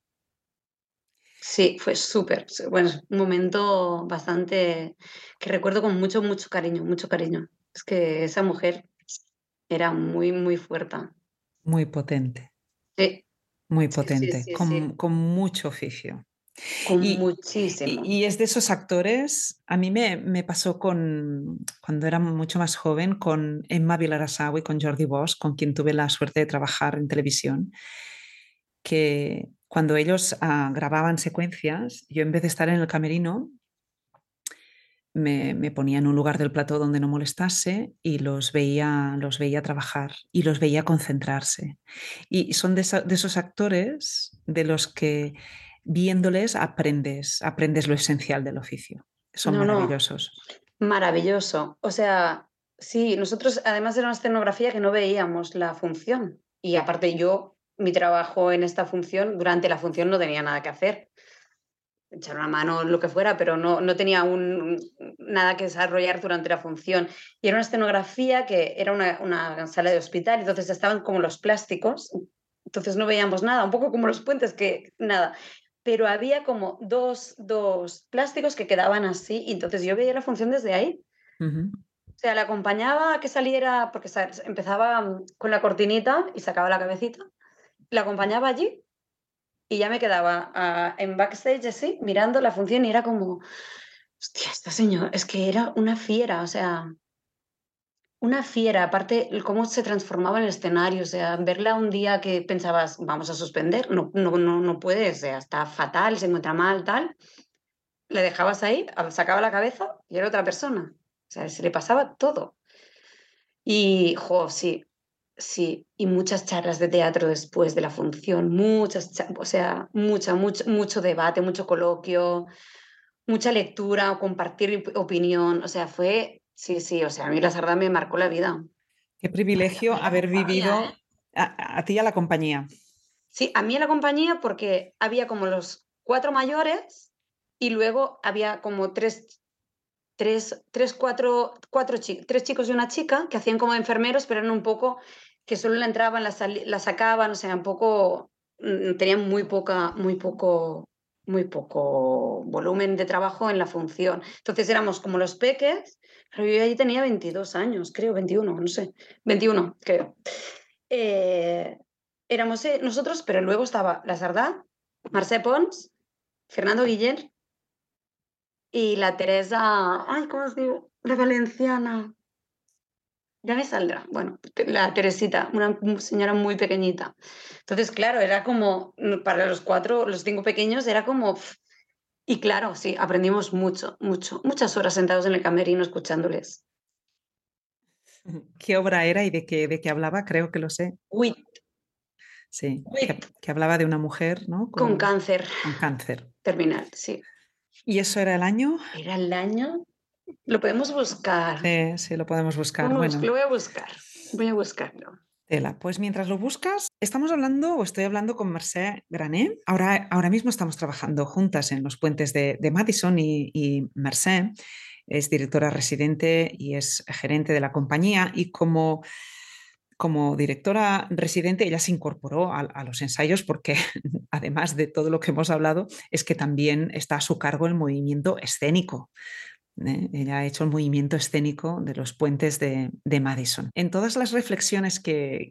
Sí, fue súper, bueno, un momento bastante que recuerdo con mucho, mucho cariño, mucho cariño. Es que esa mujer era muy, muy fuerte. Muy potente. Sí. Muy potente, con, con, mucho oficio y, muchísimo. Y, es de esos actores, a mí me, me, pasó con, cuando era mucho más joven, con Emma Vilarasawa y con Jordi Bosch, con quien tuve la suerte de trabajar en televisión, que cuando ellos ah, grababan secuencias, yo en vez de estar en el camerino, me, me, ponía en un lugar del plató donde no molestase y los veía, los veía trabajar y los veía concentrarse. Y son de, de esos actores de los que viéndoles aprendes, aprendes lo esencial del oficio. Son maravillosos. Maravilloso. O sea, sí, nosotros además era una escenografía que no veíamos la función. Y aparte yo, mi trabajo en esta función, durante la función no tenía nada que hacer. Echar una mano, lo que fuera, pero no, no tenía un, nada que desarrollar durante la función. Y era una escenografía que era una, una sala de hospital, entonces estaban como los plásticos, entonces no veíamos nada, un poco como los puentes que nada pero había como dos, dos plásticos que quedaban así, y entonces yo veía la función desde ahí. O sea, la acompañaba a que saliera, porque empezaba mm, con la cortinita y sacaba la cabecita, la acompañaba allí y ya me quedaba ah, en backstage así, mirando la función y era como, hostia, esta señora, es que era una fiera, o sea, una fiera, aparte cómo se transformaba el escenario, o sea, verla un día que pensabas, vamos a suspender, no, no, no, no puede, o sea, está fatal, se encuentra mal, tal, le dejabas ahí, sacaba la cabeza y era otra persona, o sea, se le pasaba todo. Y, jo, sí, Sí, y muchas charlas de teatro después de la función, muchas, o sea, mucha, mucho, mucho debate, mucho coloquio, mucha lectura, compartir opinión, o sea, fue, sí, sí, o sea, a mí la Sarda me marcó la vida. Qué privilegio haber vivido ¿eh? a, ti y a la compañía. Sí, a mí a la compañía porque había como los cuatro mayores y luego había como tres tres, tres cuatro, cuatro tres chicos y una chica que hacían como enfermeros, pero eran un poco que solo la entraban, la, la sacaban, o sea, un poco, mm, tenían muy poca, muy poco, muy poco volumen de trabajo en la función. Entonces éramos como los peques, allí tenía 22 años, creo, 21, no sé, 21, creo. Eh, éramos eh, nosotros, pero luego estaba la Sardá, Marcé Pons, Fernando Guiller y la Teresa, ay, ¿cómo os digo? La valenciana ya me saldrá. Bueno, la Teresita, una señora muy pequeñita. Entonces, claro, era como, para los cuatro, los cinco pequeños, era como... Y claro, sí, aprendimos mucho, mucho, muchas horas sentados en el camerino escuchándoles. ¿Qué obra era y de qué, de qué hablaba? Creo que lo sé. Wit. Sí, Que, hablaba de una mujer, ¿no? Con, cáncer. Con cáncer. Terminal, sí. ¿Y eso era el año? Era el año lo podemos buscar. Sí, sí, lo podemos buscar. bueno. Lo voy a buscar. Voy a buscarlo. Tela. Pues mientras lo buscas, estamos hablando o estoy hablando con Mercé Grané. Ahora, ahora mismo estamos trabajando juntas en los puentes de, Madison y, y es directora residente y es gerente de la compañía y como como directora residente, ella se incorporó a, los ensayos porque, además de todo lo que hemos hablado, es que también está a su cargo el movimiento escénico. ¿Eh? Ella ha hecho el movimiento escénico de los puentes de, Madison. En todas las reflexiones que,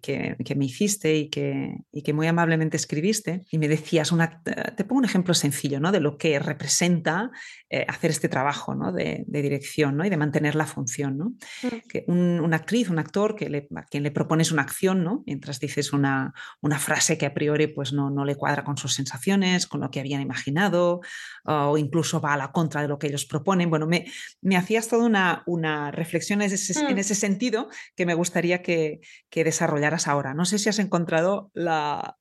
me hiciste y que, que, muy amablemente escribiste, y me decías, una, te pongo un ejemplo sencillo ¿no? de lo que representa eh, hacer este trabajo ¿no? de, dirección ¿no? y de mantener la función. ¿no? Mm. Que una actriz, un actor, que le, a quien le propones una acción, ¿no? mientras dices una, una frase que a priori pues, no, no le cuadra con sus sensaciones, con lo que habían imaginado, o incluso va a la contra de lo que ellos proponen. Bueno, me, me hacías toda una, una reflexión en ese, en mm. ese, sentido que me gustaría que, que, desarrollaras ahora. No sé si has encontrado la...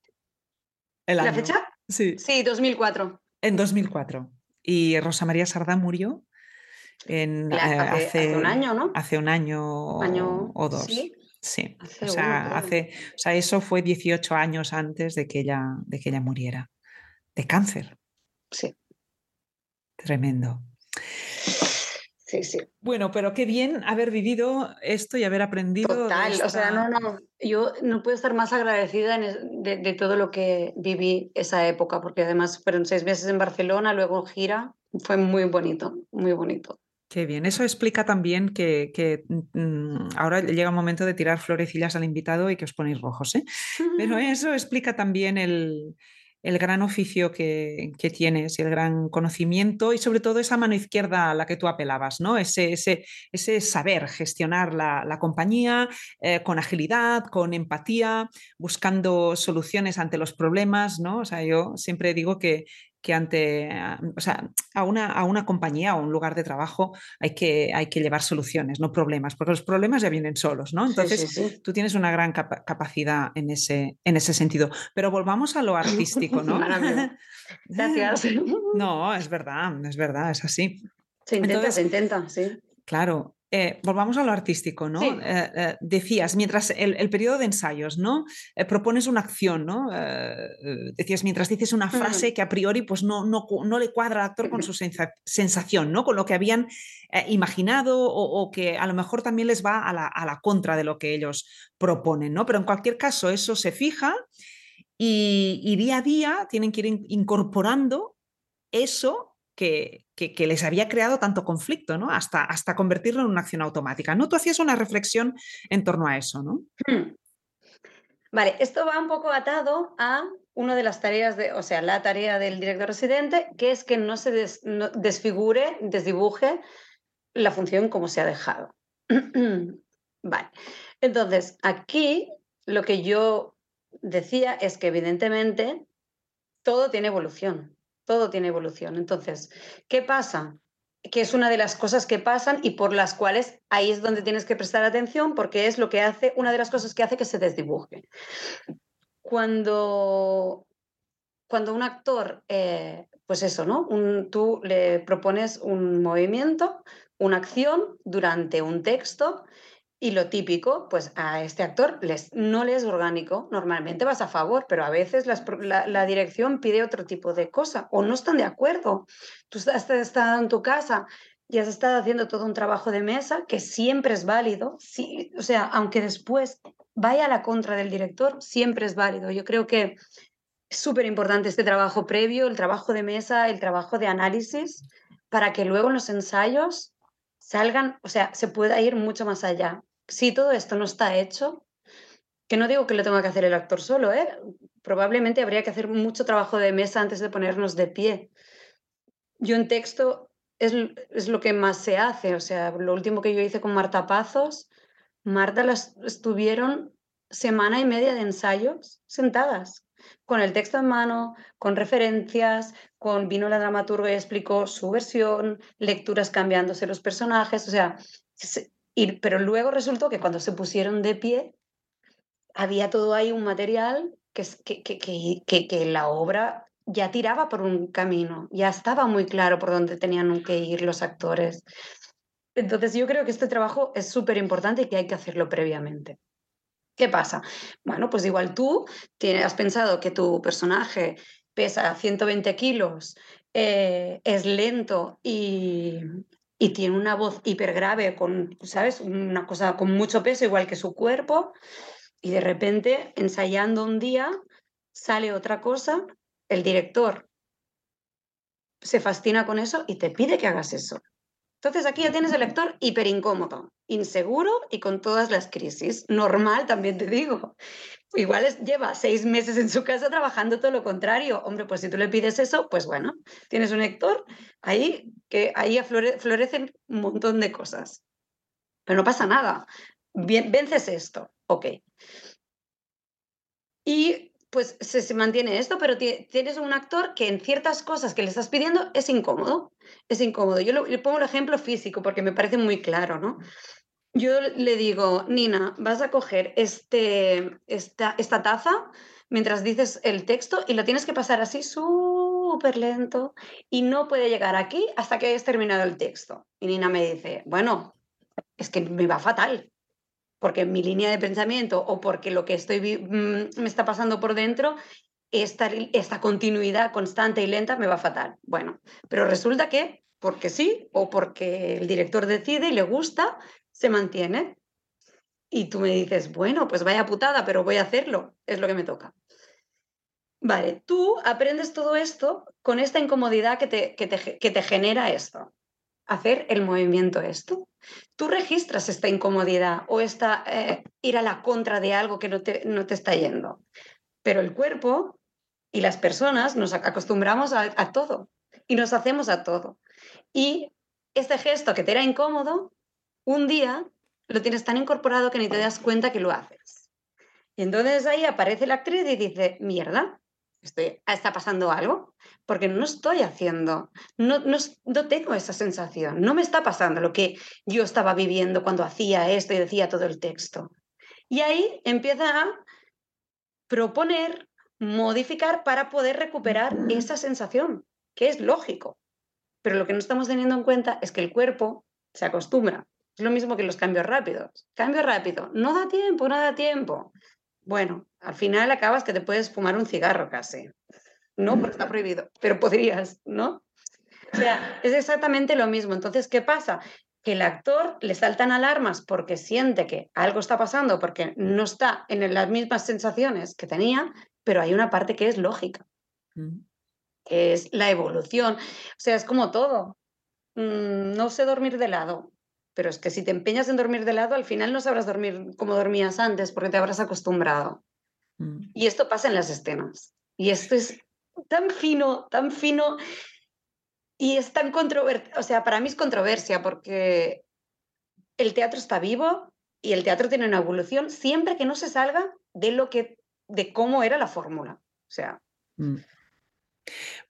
¿La fecha? Sí. Sí, 2004. En 2004. Y Rosa María Sardá murió en, eh, hace, un año, ¿no? Hace un año, o dos. Sí. o, sea, hace, o sea, eso fue 18 años antes de que ella, de que ella muriera. De cáncer. Sí. Tremendo. Sí, sí. Bueno, pero qué bien haber vivido esto y haber aprendido. Total, o sea, no, no, yo no puedo estar más agradecida de, todo lo que viví esa época, porque además fueron seis meses en Barcelona, luego gira, fue muy bonito, muy bonito. Qué bien, eso explica también que, mm, ahora llega un momento de tirar florecillas al invitado y que os ponéis rojos, ¿eh? Pero eso explica también el, el gran oficio que, tienes y el gran conocimiento y sobre todo esa mano izquierda a la que tú apelabas, ¿no? Ese, ese, ese saber gestionar la, compañía eh, con agilidad, con empatía, buscando soluciones ante los problemas, ¿no? O sea, yo siempre digo que, que ante, o sea, a una, a una compañía o un lugar de trabajo hay que, hay que llevar soluciones, no problemas, porque los problemas ya vienen solos, ¿no? Entonces, tú tienes una gran capacidad en ese, en ese sentido. Pero volvamos a lo artístico, ¿no? Gracias. No, es verdad, es verdad, es así. Se intenta, se intenta, sí. Claro, eh, volvamos a lo artístico, ¿no? Eh, eh, decías, mientras el, periodo de ensayos, ¿no? propones una acción, ¿no? decías, mientras dices una frase que a priori pues no, no, no le cuadra al actor con su sensación, ¿no? Con lo que habían imaginado o, que a lo mejor también les va a la, a la, contra de lo que ellos proponen, ¿no? Pero en cualquier caso, eso se fija y, y día a día tienen que ir incorporando eso que, les había creado tanto conflicto, ¿no? Hasta, hasta convertirlo en una acción automática. ¿No? Tú hacías una reflexión en torno a eso, ¿no? Hmm. Vale, esto va un poco atado a una de las tareas, de, o sea, la tarea del director residente, que es que no se desfigure, desdibuje la función como se ha dejado. vale. Entonces, aquí lo que yo decía es que evidentemente todo tiene evolución, todo tiene evolución. Entonces, ¿qué pasa? Que es una de las cosas que pasan y por las cuales ahí es donde tienes que prestar atención porque es lo que hace, una de las cosas que hace que se desdibuje. Cuando, cuando un actor, eh, pues eso, ¿no? tú le propones un movimiento, una acción durante un texto y lo típico, pues a este actor les, no le es orgánico, normalmente vas a favor, pero a veces la, dirección pide otro tipo de cosa o no están de acuerdo. Tú has estado en tu casa y has estado haciendo todo un trabajo de mesa que siempre es válido, o sea, aunque después vaya a la contra del director, siempre es válido. Yo creo que es súper importante este trabajo previo, el trabajo de mesa, el trabajo de análisis, para que luego en los ensayos salgan, o sea, se pueda ir mucho más allá si todo esto no está hecho, que no digo que lo tenga que hacer el actor solo, ¿eh? probablemente habría que hacer mucho trabajo de mesa antes de ponernos de pie. Yo en texto es, es lo que más se hace, o sea, lo último que yo hice con Marta Pazos, Marta las estuvieron semana y media de ensayos sentadas, con el texto en mano, con referencias, con vino la dramaturga y explicó su versión, lecturas cambiándose los personajes, o sea, pero luego resultó que cuando se pusieron de pie, había todo ahí un material que, que, que, la obra ya tiraba por un camino, ya estaba muy claro por dónde tenían que ir los actores. Entonces yo creo que este trabajo es súper importante y que hay que hacerlo previamente. ¿Qué pasa? Bueno, pues igual tú tienes, has pensado que tu personaje pesa 120 kilos, eh, es lento y, y tiene una voz hiper grave, con, ¿sabes? Una cosa con mucho peso, igual que su cuerpo, y de repente, ensayando un día, sale otra cosa, el director se fascina con eso y te pide que hagas eso. Entonces aquí ya tienes el lector hiper incómodo, inseguro y con todas las crisis. Normal, también te digo. Igual lleva seis meses en su casa trabajando todo lo contrario. Hombre, pues si tú le pides eso, pues bueno, tienes un lector ahí que ahí florecen un montón de cosas. Pero no pasa nada. Bien, vences esto, ok. Y pues se, mantiene esto, pero tienes un actor que en ciertas cosas que le estás pidiendo es incómodo. Es incómodo. Yo le pongo el ejemplo físico porque me parece muy claro, ¿no? Yo le digo, Nina, vas a coger este, esta, esta taza mientras dices el texto y lo tienes que pasar así súper lento y no puede llegar aquí hasta que hayas terminado el texto. Y Nina me dice, bueno, es que me va fatal porque mi línea de pensamiento o porque lo que estoy mm, me está pasando por dentro, esta, esta continuidad constante y lenta me va fatal. Bueno, pero resulta que porque sí o porque el director decide y le gusta, se mantiene. Y tú me dices, bueno, pues vaya putada, pero voy a hacerlo, es lo que me toca. Vale, tú aprendes todo esto con esta incomodidad que te, que te, que te genera esto hacer el movimiento esto. Tú registras esta incomodidad o esta eh, ir a la contra de algo que no te, no te está yendo. Pero el cuerpo y las personas nos acostumbramos a, todo y nos hacemos a todo. Y este gesto que te era incómodo, un día lo tienes tan incorporado que ni te das cuenta que lo haces. Y entonces ahí aparece la actriz y dice, mierda, estoy, está pasando algo porque no estoy haciendo, no, no, tengo esa sensación, no me está pasando lo que yo estaba viviendo cuando hacía esto y decía todo el texto. Y ahí empieza a proponer, modificar para poder recuperar esa sensación, que es lógico. Pero lo que no estamos teniendo en cuenta es que el cuerpo se acostumbra. Es lo mismo que los cambios rápidos. Cambio rápido, no da tiempo, no da tiempo. Bueno, al final acabas que te puedes fumar un cigarro casi. No, porque está prohibido, pero podrías, ¿no? O sea, es exactamente lo mismo. Entonces, ¿qué pasa? Que el actor le saltan alarmas porque siente que algo está pasando, porque no está en las mismas sensaciones que tenía, pero hay una parte que es lógica, mm. que es la evolución. O sea, es como todo. Mm, no sé dormir de lado, pero es que si te empeñas en dormir de lado, al final no sabrás dormir como dormías antes porque te habrás acostumbrado. Mm. Y esto pasa en las escenas. Y esto es tan fino, tan fino y es tan controvertido. O sea, para mí es controversia porque el teatro está vivo y el teatro tiene una evolución siempre que no se salga de lo que de cómo era la fórmula. O sea, mm.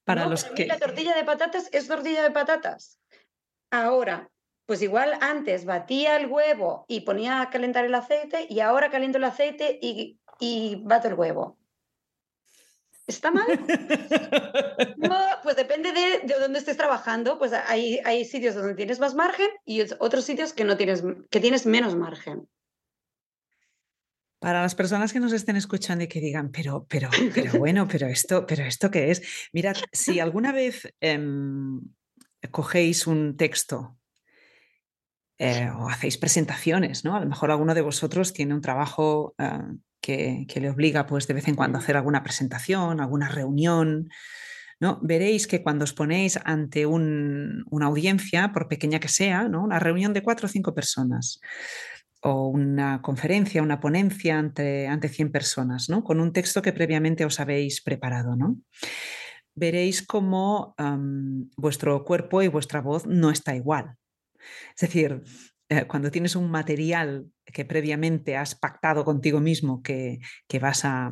para los que la tortilla de patatas es tortilla de patatas. Ahora, pues igual antes batía el huevo y ponía a calentar el aceite y ahora caliento el aceite y, y bato el huevo. ¿Está mal? No, pues depende de, de, dónde estés trabajando. Pues hay, hay sitios donde tienes más margen y otros sitios que no tienes, que tienes menos margen. Para las personas que nos estén escuchando y que digan, pero, pero, pero bueno, pero esto, pero esto qué es. Mirad, si alguna vez em, cogéis un texto eh, o hacéis presentaciones, ¿no? A lo mejor alguno de vosotros tiene un trabajo eh, que, le obliga pues de vez en cuando a hacer alguna presentación, alguna reunión. ¿no? Veréis que cuando os ponéis ante una audiencia, por pequeña que sea, ¿no? una reunión de cuatro o cinco personas, o una conferencia, una ponencia ante, ante 100 personas, ¿no? con un texto que previamente os habéis preparado. ¿no? Veréis cómo vuestro cuerpo y vuestra voz no está igual. Es decir, eh, cuando tienes un material que previamente has pactado contigo mismo que, vas, a,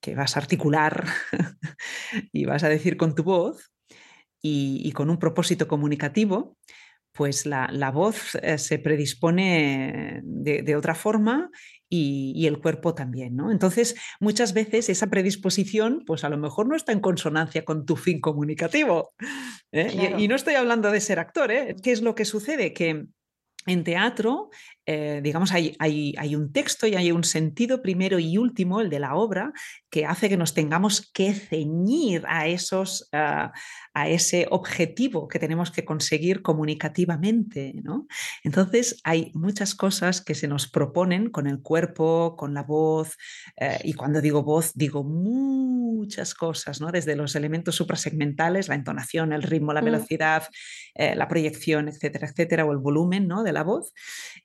que vas a articular y vas a decir con tu voz y, con un propósito comunicativo, pues la, voz eh, se predispone de, otra forma y, el cuerpo también, ¿no? Entonces, muchas veces esa predisposición, pues a lo mejor no está en consonancia con tu fin comunicativo. ¿eh? Y, y, no estoy hablando de ser actor, ¿eh? ¿Qué es lo que sucede? Que en teatro, eh, digamos, hay, hay, un texto y hay un sentido primero y último, el de la obra, que hace que nos tengamos que ceñir a, esos, ah, a ese objetivo que tenemos que conseguir comunicativamente. ¿no? Entonces, hay muchas cosas que se nos proponen con el cuerpo, con la voz, eh, y cuando digo voz, digo muchas cosas, ¿no? desde los elementos suprasegmentales, la entonación, el ritmo, la mm. velocidad, eh, la proyección, etcétera, etcétera, o el volumen ¿no? de la voz,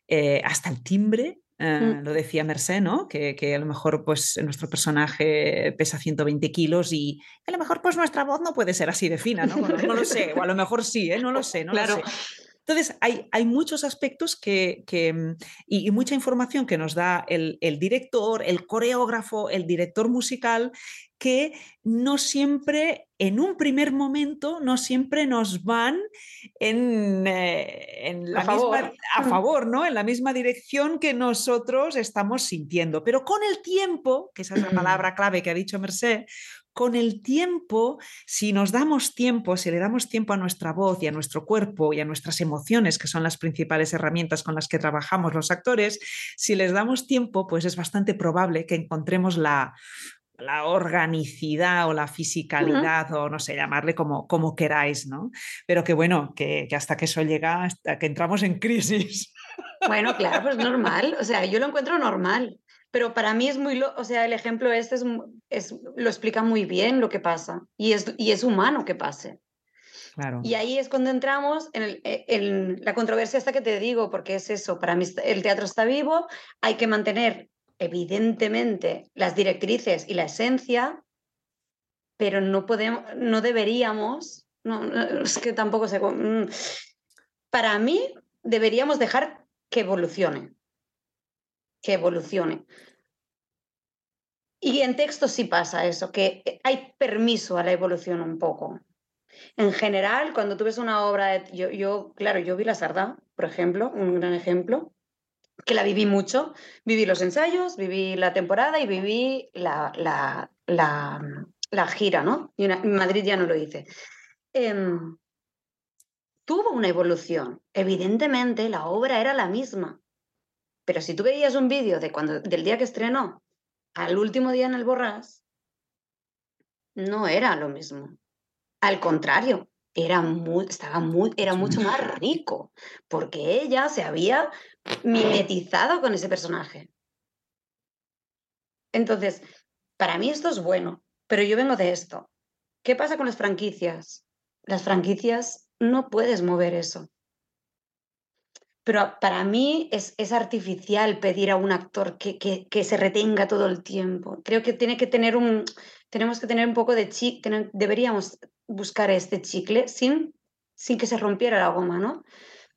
eh, hasta el timbre, Mm. lo decía Mercé, ¿no? Que, a lo mejor pues nuestro personaje pesa 120 kilos y a lo mejor pues nuestra voz no puede ser así de fina, ¿no? no lo sé, o a lo mejor sí, ¿eh? No lo sé, no lo sé. Entonces, hay, hay, muchos aspectos que, que y, mucha información que nos da el, el, director, el coreógrafo, el director musical, que no siempre, en un primer momento, no siempre nos van en, eh, la a, favor. a favor, ¿no? En la misma dirección que nosotros estamos sintiendo. Pero con el tiempo, que esa es la palabra clave que ha dicho Merced, con el tiempo, si nos damos tiempo, si le damos tiempo a nuestra voz y a nuestro cuerpo y a nuestras emociones, que son las principales herramientas con las que trabajamos los actores, si les damos tiempo, pues es bastante probable que encontremos la, la organicidad o la fisicalidad o no sé, llamarle como, como queráis, ¿no? Pero que bueno, que, hasta que eso llega, hasta que entramos en crisis. Bueno, claro, pues normal, o sea, yo lo encuentro normal, pero para mí es muy, o sea, el ejemplo este es, es, lo explica muy bien lo que pasa y es, y es humano que pase. Claro. Y ahí es cuando entramos en, en, la controversia esta que te digo, porque es eso, para mí el teatro está vivo, hay que mantener evidentemente las directrices y la esencia, pero no podemos, no deberíamos, no, es que tampoco sé, mm, para mí deberíamos dejar que evolucione, que evolucione. Y en texto sí pasa eso, que hay permiso a la evolución un poco. En general, cuando tú ves una obra, yo, yo, claro, yo vi La Sarda, por ejemplo, un gran ejemplo, que la viví mucho. Viví los ensayos, viví la temporada y viví la, la, la, gira, ¿no? Y en Madrid ya no lo hice. Em, tuvo una evolución. Evidentemente, la obra era la misma. Pero si tú veías un vídeo de cuando, del día que estrenó al último día en el Borrás, no era lo mismo. Al contrario, era, muy, estaba muy, era mucho más rico, porque ella se había mimetizado con ese personaje. Entonces, para mí esto es bueno, pero yo vengo de esto. ¿Qué pasa con las franquicias? Las franquicias no puedes mover eso. Pero para mí es, es artificial pedir a un actor que, que, se retenga todo el tiempo. Creo que tiene que tener un, tenemos que tener un poco de chicle, deberíamos buscar este chicle sin, sin que se rompiera la goma, ¿no?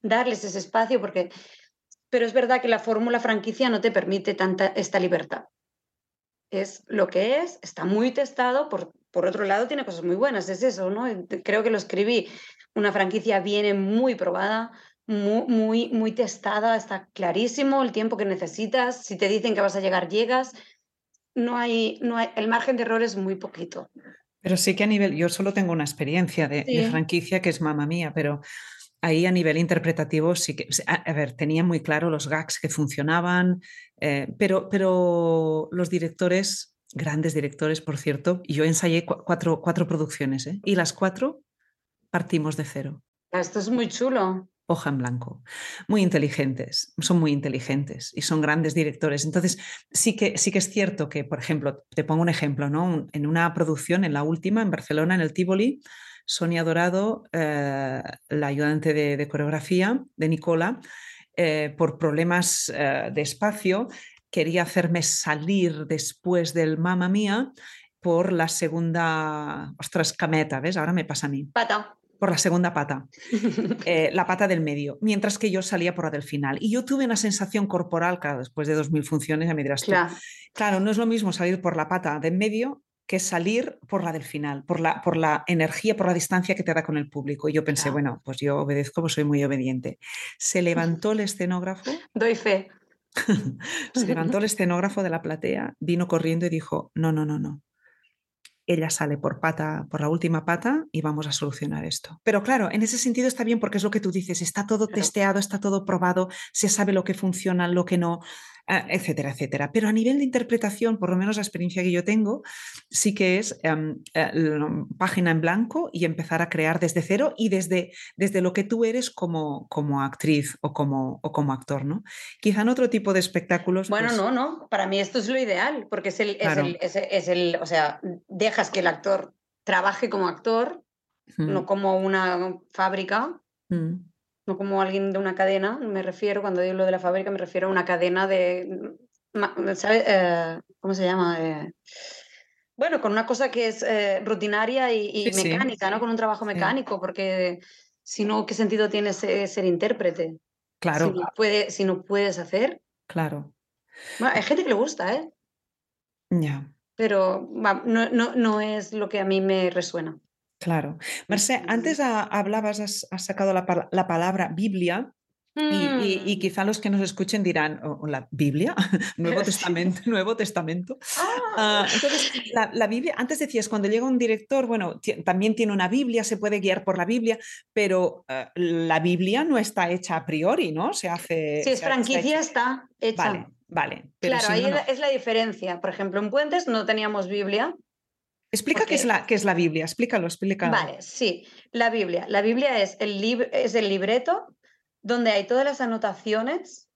Darles ese espacio porque, pero es verdad que la fórmula franquicia no te permite tanta esta libertad. Es lo que es, está muy testado, por, por otro lado tiene cosas muy buenas, es eso, ¿no? Creo que lo escribí, una franquicia viene muy probada, muy, muy, muy testada, está clarísimo el tiempo que necesitas, si te dicen que vas a llegar, llegas, no hay, no hay, el margen de error es muy poquito. Pero sí que a nivel, yo solo tengo una experiencia de, franquicia que es mamá mía, pero ahí a nivel interpretativo sí que, a, ver, tenía muy claro los gags que funcionaban, eh, pero, pero los directores, grandes directores, por cierto, yo ensayé cuatro, cuatro producciones ¿eh? y las cuatro partimos de cero. Esto es muy chulo hoja en blanco. Muy inteligentes, son muy inteligentes y son grandes directores. Entonces, sí que, sí que es cierto que, por ejemplo, te pongo un ejemplo, ¿no? En una producción, en la última, en Barcelona, en el Tivoli, Sonia Dorado, eh, la ayudante de, coreografía de Nicola, eh, por problemas eh, de espacio, quería hacerme salir después del Mamma Mía por la segunda, ostras, cameta, ¿ves? Ahora me pasa a mí. Pata por la segunda pata, eh, la pata del medio, mientras que yo salía por la del final. Y yo tuve una sensación corporal, claro, después de 2.000 funciones, ya me dirás claro. claro, no es lo mismo salir por la pata del medio que salir por la del final, por la, por la energía, por la distancia que te da con el público. Y yo pensé, bueno, pues yo obedezco, pues soy muy obediente. Se levantó el escenógrafo. Doy fe. se levantó el escenógrafo de la platea, vino corriendo y dijo, no, no, no, no ella sale por pata, por la última pata y vamos a solucionar esto. Pero claro, en ese sentido está bien porque es lo que tú dices, está todo testeado, está todo probado, se sabe lo que funciona, lo que no. Ah, etcétera, etcétera. Pero a nivel de interpretación, por lo menos la experiencia que yo tengo, sí que es em, eh, página en blanco y empezar a crear desde cero y desde, desde lo que tú eres como, como actriz o como, o como actor, ¿no? Quizá en otro tipo de espectáculos. Bueno, pues no, no, para mí esto es lo ideal, porque es el, es, el, o sea, dejas que el actor trabaje como actor, no como una fábrica. Mm no como alguien de una cadena, me refiero, cuando digo lo de la fábrica, me refiero a una cadena de, ¿sabes? Eh, ¿Cómo se llama? Eh, bueno, con una cosa que es eh, rutinaria y, mecánica, ¿no? Con un trabajo mecánico, porque si no, ¿qué sentido tiene ser, intérprete? Claro. Si no, puede, si no puedes hacer. Claro. Bueno, hay gente que le gusta, ¿eh? Ya. Pero no, no, no es lo que a mí me resuena. Claro. Marce, antes hablabas, has, sacado la, palabra Biblia. Y, mm. quizá los que nos escuchen dirán, oh, ¿la Biblia? ¿Nuevo Testamento? ¿Nuevo Testamento? Ah. Ah, entonces, la, Biblia, antes decías, cuando llega un director, bueno, también tiene una Biblia, se puede guiar por la Biblia, pero eh, la Biblia no está hecha a priori, ¿no? Se hace... Si es franquicia, está, hecha. Vale, vale. claro, ahí es la diferencia. Por ejemplo, en Puentes no teníamos Biblia, Explica qué, es la, qué es la Biblia, explícalo, explícalo. Vale, sí, la Biblia. La Biblia es el, es el libreto donde hay todas las anotaciones,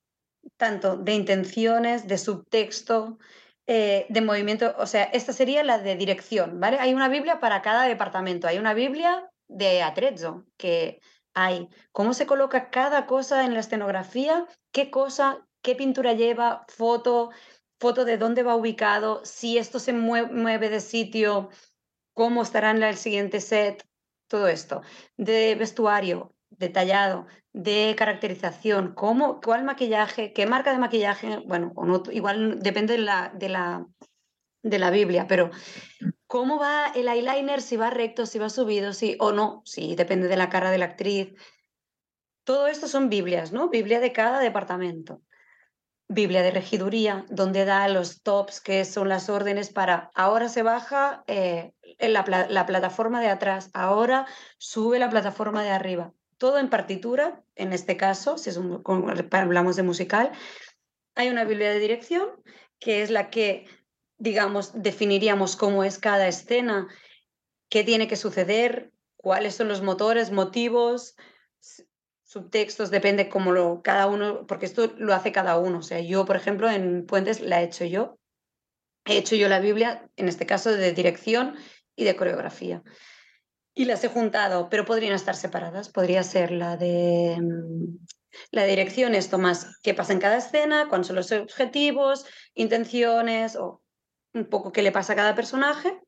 tanto de intenciones, de subtexto, eh, de movimiento. O sea, esta sería la de dirección, ¿vale? Hay una Biblia para cada departamento. Hay una Biblia de Atrezzo, que hay cómo se coloca cada cosa en la escenografía, qué cosa, qué pintura lleva, foto, foto de dónde va ubicado, si esto se mueve, de sitio, cómo estará en el siguiente set, todo esto. De vestuario detallado, de caracterización, cómo, cuál maquillaje, qué marca de maquillaje, bueno, igual depende de la, de la, de la Biblia, pero cómo va el eyeliner, si va recto, si va subido, si o no, si depende de la cara de la actriz. Todo esto son Biblias, ¿no? Biblia de cada departamento. Biblia de regiduría, donde da los tops, que son las órdenes para ahora se baja eh, la, plataforma de atrás, ahora sube la plataforma de arriba. Todo en partitura, en este caso, si es un, hablamos de musical, hay una Biblia de dirección, que es la que, digamos, definiríamos cómo es cada escena, qué tiene que suceder, cuáles son los motores, motivos, subtextos, depende cómo lo, cada uno, porque esto lo hace cada uno. O sea, yo, por ejemplo, en Puentes la he hecho yo. He hecho yo la Biblia, en este caso, de dirección y de coreografía. Y las he juntado, pero podrían estar separadas. Podría ser la de mm, La dirección es tomas qué pasa en cada escena, cuáles son los objetivos, intenciones o un poco qué le pasa a cada personaje.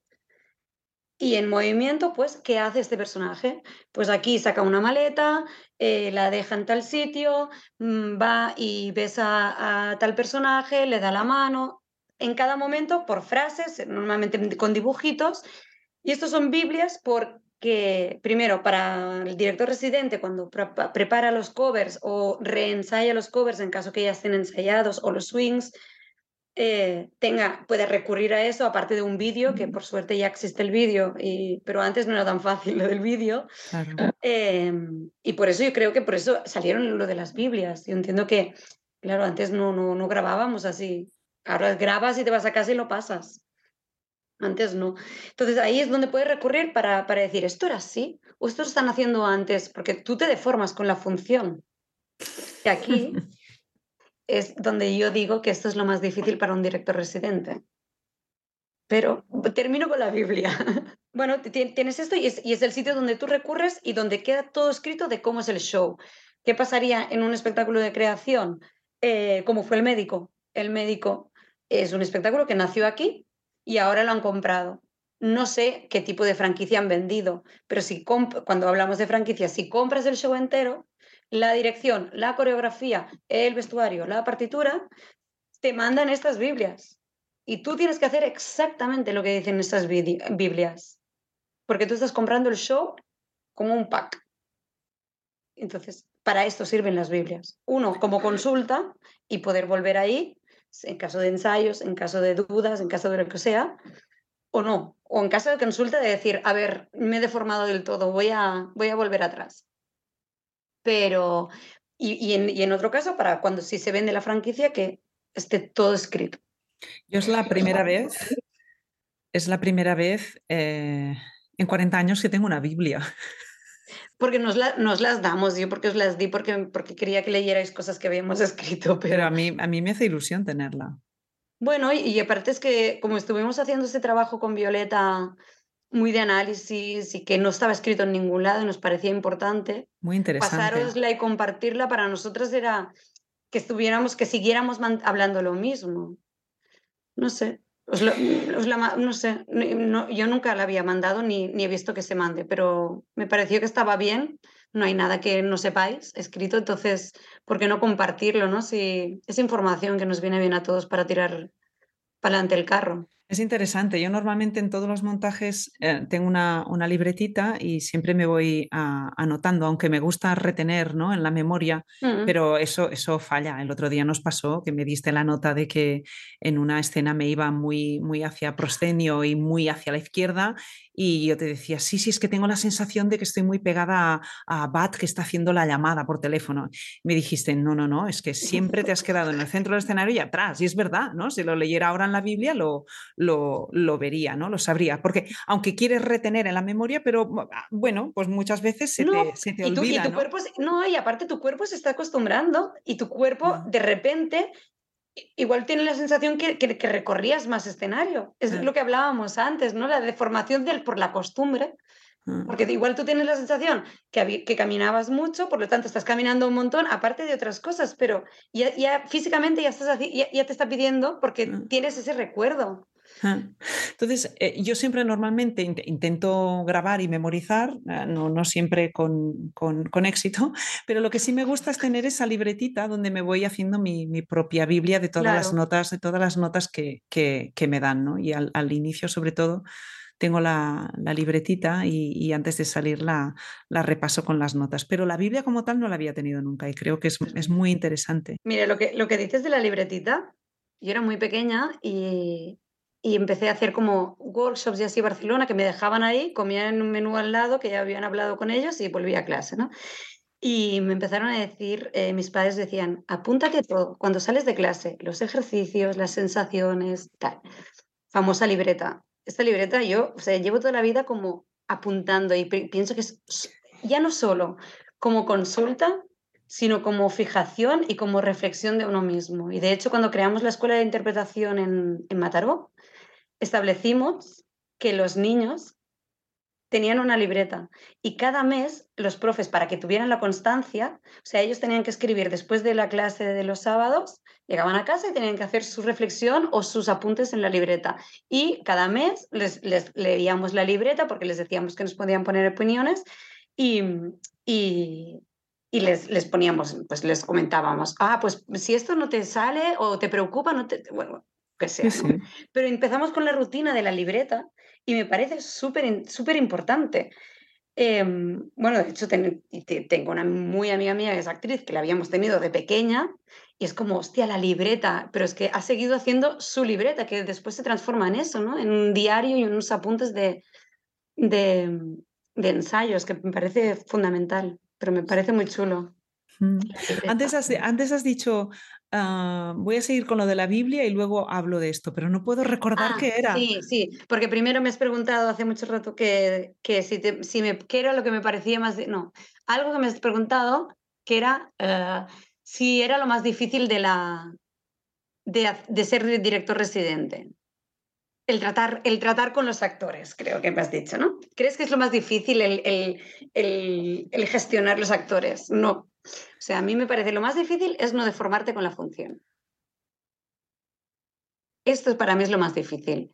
Y en movimiento, pues, ¿qué hace este personaje? Pues aquí saca una maleta, eh, la deja en tal sitio, mm, va y besa a tal personaje, le da la mano. En cada momento, por frases, normalmente con dibujitos. Y estos son Biblias porque, primero, para el director residente, cuando prepara los covers o reensaya los covers en caso que ya estén ensayados, o los swings, eh, tenga, puede recurrir a eso, aparte de un vídeo, que por suerte ya existe el vídeo, pero antes no era tan fácil lo del vídeo. Em, y por eso yo creo que por eso salieron lo de las Biblias. Yo entiendo que, claro, antes no, no, no grabábamos así. Ahora grabas y te vas a casa y lo pasas. Antes no. Entonces ahí es donde puedes recurrir para, para decir, esto era así, o esto lo están haciendo antes, porque tú te deformas con la función. Y aquí es donde yo digo que esto es lo más difícil para un director residente. Pero termino con la Biblia. bueno, tienes esto y es, el sitio donde tú recurres y donde queda todo escrito de cómo es el show. ¿Qué pasaría en un espectáculo de creación? Eh, como fue el médico. El médico es un espectáculo que nació aquí y ahora lo han comprado. No sé qué tipo de franquicia han vendido, pero si cuando hablamos de franquicia, si compras el show entero, la dirección, la coreografía, el vestuario, la partitura, te mandan estas Biblias. Y tú tienes que hacer exactamente lo que dicen estas Biblias. Porque tú estás comprando el show como un pack. Entonces, para esto sirven las Biblias. Uno, como consulta y poder volver ahí en caso de ensayos, en caso de dudas, en caso de lo que sea, o no. O en caso de consulta de decir, a ver, me he deformado del todo, voy a, voy a volver atrás pero y, en, otro caso, para cuando sí se vende la franquicia, que esté todo escrito. Yo es la primera vez, es la primera vez eh, en 40 años que tengo una Biblia. Porque nos, nos, las damos, yo porque os las di porque, porque quería que leyerais cosas que habíamos escrito. Pero, a, mí, a mí me hace ilusión tenerla. Bueno, y, y aparte es que como estuvimos haciendo este trabajo con Violeta muy de análisis y que no estaba escrito en ningún lado y nos parecía importante. Muy interesante. Pasárosla y compartirla para nosotros era que estuviéramos, que siguiéramos hablando lo mismo. No sé, no sé, yo nunca la había mandado ni, ni he visto que se mande, pero me pareció que estaba bien. No hay nada que no sepáis escrito, entonces, ¿por qué no compartirlo? No? Si es información que nos viene bien a todos para tirar para adelante el carro. Es interesante. Yo normalmente en todos los montajes eh, tengo una, libretita y siempre me voy anotando, aunque me gusta retener ¿no? en la memoria, mm. pero eso, eso falla. El otro día nos pasó que me diste la nota de que en una escena me iba muy, muy hacia proscenio y muy hacia la izquierda y yo te decía, sí, sí, es que tengo la sensación de que estoy muy pegada a, Bat que está haciendo la llamada por teléfono. Me dijiste, no, no, no, es que siempre te has quedado en el centro del escenario y atrás. Y es verdad, ¿no? Si lo leyera ahora en la Biblia, lo, lo, lo vería, ¿no? Lo sabría. Porque aunque quieres retener en la memoria, pero ah, bueno, pues muchas veces se te, se te olvida. Y tu Cuerpo, no, y aparte tu cuerpo se está acostumbrando y tu cuerpo de repente igual tiene la sensación que, que, recorrías más escenario. Es lo que hablábamos antes, ¿no? La deformación del, por la costumbre. Porque igual tú tienes la sensación que, que, caminabas mucho, por lo tanto estás caminando un montón, aparte de otras cosas, pero ya, ya físicamente ya, estás, ya, ya, te está pidiendo porque tienes ese recuerdo. Entonces, eh, yo siempre normalmente intento grabar y memorizar, eh, no, no, siempre con, con, éxito, pero lo que sí me gusta es tener esa libretita donde me voy haciendo mi, mi propia Biblia de todas las notas, de todas las notas que, que, que me dan, ¿no? Y al, al, inicio, sobre todo, tengo la, la libretita y, y, antes de salir la, la, repaso con las notas. Pero la Biblia como tal no la había tenido nunca y creo que es, es muy interesante. Mire, lo que, lo que dices de la libretita, yo era muy pequeña y, y empecé a hacer como workshops y así Barcelona que me dejaban ahí, comía en un menú al lado que ya habían hablado con ellos y volví a clase, ¿no? Y me empezaron a decir, eh, mis padres decían, apúntate todo, cuando sales de clase, los ejercicios, las sensaciones, tal. Famosa libreta. Esta libreta yo, o sea, llevo toda la vida como apuntando y pienso que es ya no solo como consulta, sino como fijación y como reflexión de uno mismo. Y de hecho, cuando creamos la escuela de interpretación en, en Mataró, establecimos que los niños tenían una libreta y cada mes los profes, para que tuvieran la constancia, o sea, ellos tenían que escribir después de la clase de los sábados, llegaban a casa y tenían que hacer su reflexión o sus apuntes en la libreta. Y cada mes les, leíamos la libreta porque les decíamos que nos podían poner opiniones y, y, les, les, poníamos, pues les comentábamos, ah, pues si esto no te sale o te preocupa, no te... Bueno, que sea. Pero empezamos con la rutina de la libreta y me parece súper súper importante. Em, bueno, de hecho, tengo una muy amiga mía que es actriz, que la habíamos tenido de pequeña, y es como, hostia, la libreta, pero es que ha seguido haciendo su libreta, que después se transforma en eso, ¿no? En un diario y en unos apuntes de, de, de ensayos, que me parece fundamental, pero me parece muy chulo. Mm. Antes has, antes has dicho, ah, voy a seguir con lo de la Biblia y luego hablo de esto, pero no puedo recordar ah, qué era. Sí, sí, porque primero me has preguntado hace mucho rato que, que si, si me, era lo que me parecía más... no, algo que me has preguntado que era ah, si era lo más difícil de, la, de, de ser director residente. El tratar, el tratar con los actores, creo que me has dicho, ¿no? ¿Crees que es lo más difícil el, el, el, el gestionar los actores? No, o sea, a mí me parece lo más difícil es no deformarte con la función. Esto para mí es lo más difícil.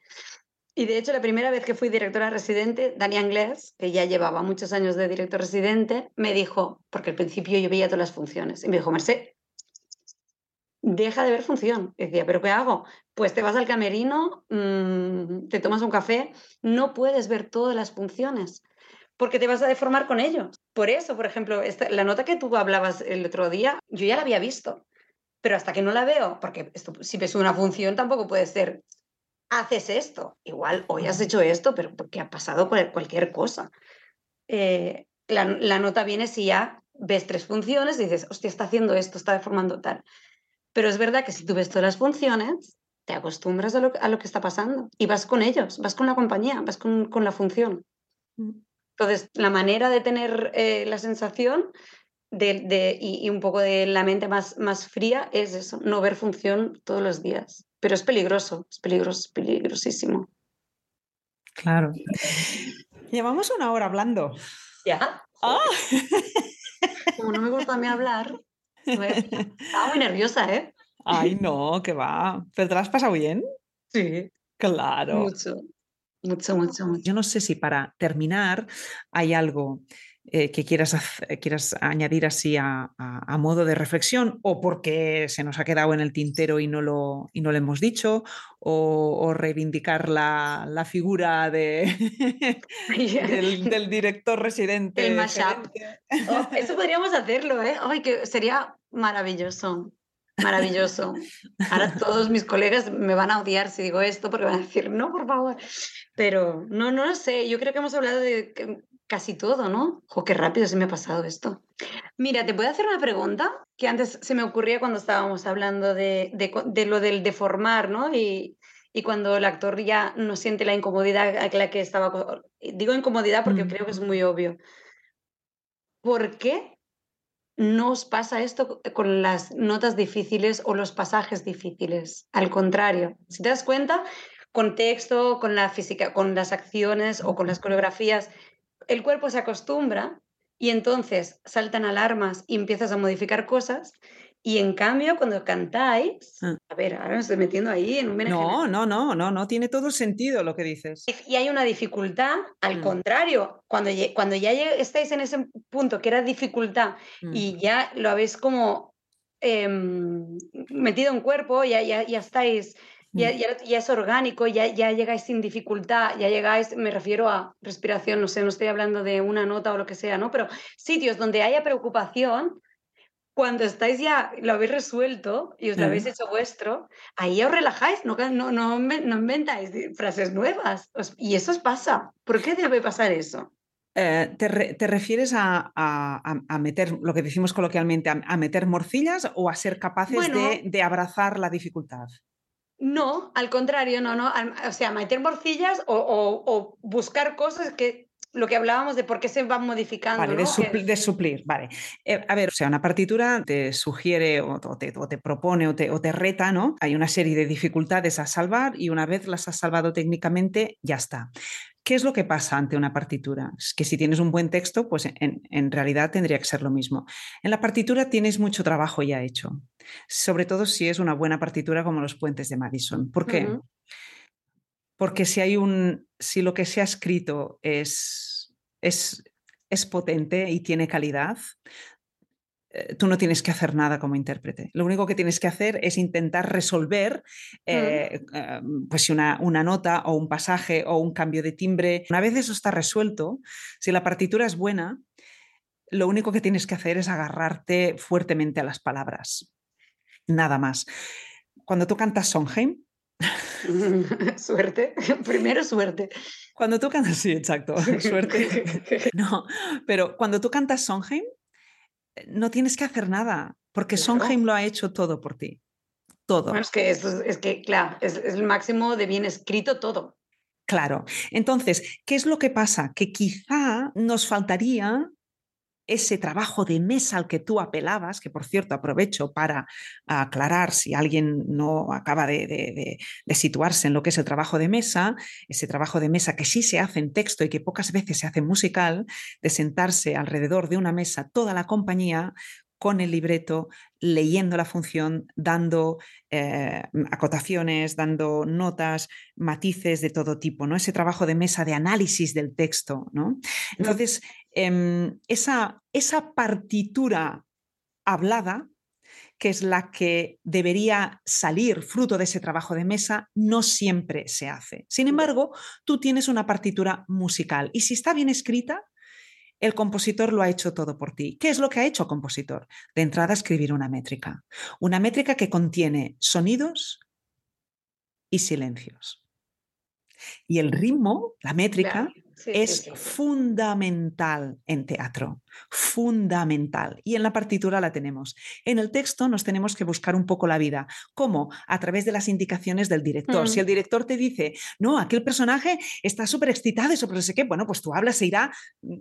Y de hecho, la primera vez que fui directora residente, Dani Anglés, que ya llevaba muchos años de director residente, me dijo, porque al principio yo veía todas las funciones, y me dijo, Merced, deja de ver función. Y decía, ¿pero qué hago? Pues te vas al camerino, mm, te tomas un café, no puedes ver todas las funciones porque te vas a deformar con ellos. Por eso, por ejemplo, la nota que tú hablabas el otro día, yo ya la había visto, pero hasta que no la veo, porque si ves una función tampoco puede ser, haces esto, igual hoy has hecho esto, pero porque ha pasado cualquier cosa. Eh, la, nota viene si ya ves tres funciones y dices, hostia, está haciendo esto, está deformando tal. Pero es verdad que si tú ves todas las funciones, te acostumbras a lo, que está pasando y vas con ellos, vas con la compañía, vas con, con la función. Mm. Entonces, la manera de tener eh, la sensación de, y, un poco de la mente más, más fría es eso, no ver función todos los días. Pero es peligroso, es peligroso, es peligrosísimo. Claro. Llevamos una hora hablando. ¿Ya? Ah. Como no me gusta a mí hablar, estaba muy nerviosa, ¿eh? Ay, no, que va. ¿Pero te la has pasado bien? Sí. Claro. Mucho. Mucho, mucho, mucho. Yo no sé si para terminar hay algo eh, que quieras, quieras añadir así a, modo de reflexión o porque se nos ha quedado en el tintero y no lo, y no lo hemos dicho o, reivindicar la, figura de, del, director residente. El mashup. Oh, eso podríamos hacerlo, ¿eh? Ay, que sería maravilloso. Maravilloso. Ahora todos mis colegas me van a odiar si digo esto porque van a decir, no, por favor. Pero no, no lo sé. Yo creo que hemos hablado de casi todo, ¿no? Jo, qué rápido se me ha pasado esto. Mira, te puedo hacer una pregunta que antes se me ocurría cuando estábamos hablando de, de, lo del deformar, ¿no? Y, y, cuando el actor ya no siente la incomodidad a la que estaba. Digo incomodidad porque creo que es muy obvio. ¿Por qué no os pasa esto con las notas difíciles o los pasajes difíciles. Al contrario, si te das cuenta, con texto, con la física, con las acciones o con las coreografías, el cuerpo se acostumbra y entonces saltan alarmas y empiezas a modificar cosas y en cambio, cuando cantáis, ah. a ver, ahora me estoy metiendo ahí en un No, no, no, no, no tiene todo sentido lo que dices. Y hay una dificultad, al mm. contrario, cuando, cuando ya estáis en ese punto que era dificultad y mm. ya lo habéis como em, metido en cuerpo, ya, ya, ya estáis, ya, mm. ya, ya, es orgánico, ya, ya llegáis sin dificultad, ya llegáis, me refiero a respiración, no sé, no estoy hablando de una nota o lo que sea, ¿no? Pero sitios donde haya preocupación, cuando estáis ya, lo habéis resuelto y os lo habéis hecho vuestro, ahí os relajáis, no, no, no, inventáis frases nuevas. y eso os pasa. ¿Por qué debe pasar eso? Eh, te, refieres a, a, meter, lo que decimos coloquialmente, a, meter morcillas o a ser capaces de, de, abrazar la dificultad? No, al contrario, no, no. O sea, meter morcillas o, o, o buscar cosas que lo que hablábamos de por qué se van modificando. Vale, de, suplir, vale. Eh, a ver, o sea, una partitura te sugiere o, te, te, propone o te, o te, reta, ¿no? Hay una serie de dificultades a salvar y una vez las has salvado técnicamente, ya está. ¿Qué es lo que pasa ante una partitura? Es que si tienes un buen texto, pues en, en, realidad tendría que ser lo mismo. En la partitura tienes mucho trabajo ya hecho, sobre todo si es una buena partitura como los puentes de Madison. ¿Por qué? Porque si hay un, si lo que se ha escrito es, es, es potente y tiene calidad, eh, tú no tienes que hacer nada como intérprete. Lo único que tienes que hacer es intentar resolver eh, eh, pues una, una, nota o un pasaje o un cambio de timbre. Una vez eso está resuelto, si la partitura es buena, lo único que tienes que hacer es agarrarte fuertemente a las palabras. Nada más. Cuando tú cantas Sondheim, suerte, primero suerte. Cuando tú cantas, sí, exacto, suerte. No, pero cuando tú cantas Sondheim, eh, no tienes que hacer nada, porque Sondheim lo ha hecho todo por ti. Todo. es que, es, es que claro, es, es el máximo de bien escrito todo. Claro. Entonces, ¿qué es lo que pasa? Que quizá nos faltaría ese trabajo de mesa al que tú apelabas, que por cierto aprovecho para aclarar si alguien no acaba de, situarse en lo que es el trabajo de mesa, ese trabajo de mesa que sí se hace en texto y que pocas veces se hace musical, de sentarse alrededor de una mesa toda la compañía con el libreto, leyendo la función, dando eh, acotaciones, dando notas, matices de todo tipo, ¿no? Ese trabajo de mesa de análisis del texto, ¿no? Entonces, em, esa, esa partitura hablada, que es la que debería salir fruto de ese trabajo de mesa, no siempre se hace. Sin embargo, tú tienes una partitura musical y si está bien escrita, el compositor lo ha hecho todo por ti. ¿Qué es lo que ha hecho el compositor? De entrada, escribir una métrica. Una métrica que contiene sonidos y silencios. Y el ritmo, la métrica, es fundamental en teatro, fundamental. Y en la partitura la tenemos. En el texto nos tenemos que buscar un poco la vida. ¿Cómo? A través de las indicaciones del director. Si el mm. director te dice, no, aquel personaje está súper excitado y sobre no sé qué, bueno, pues tú hablas, se irá,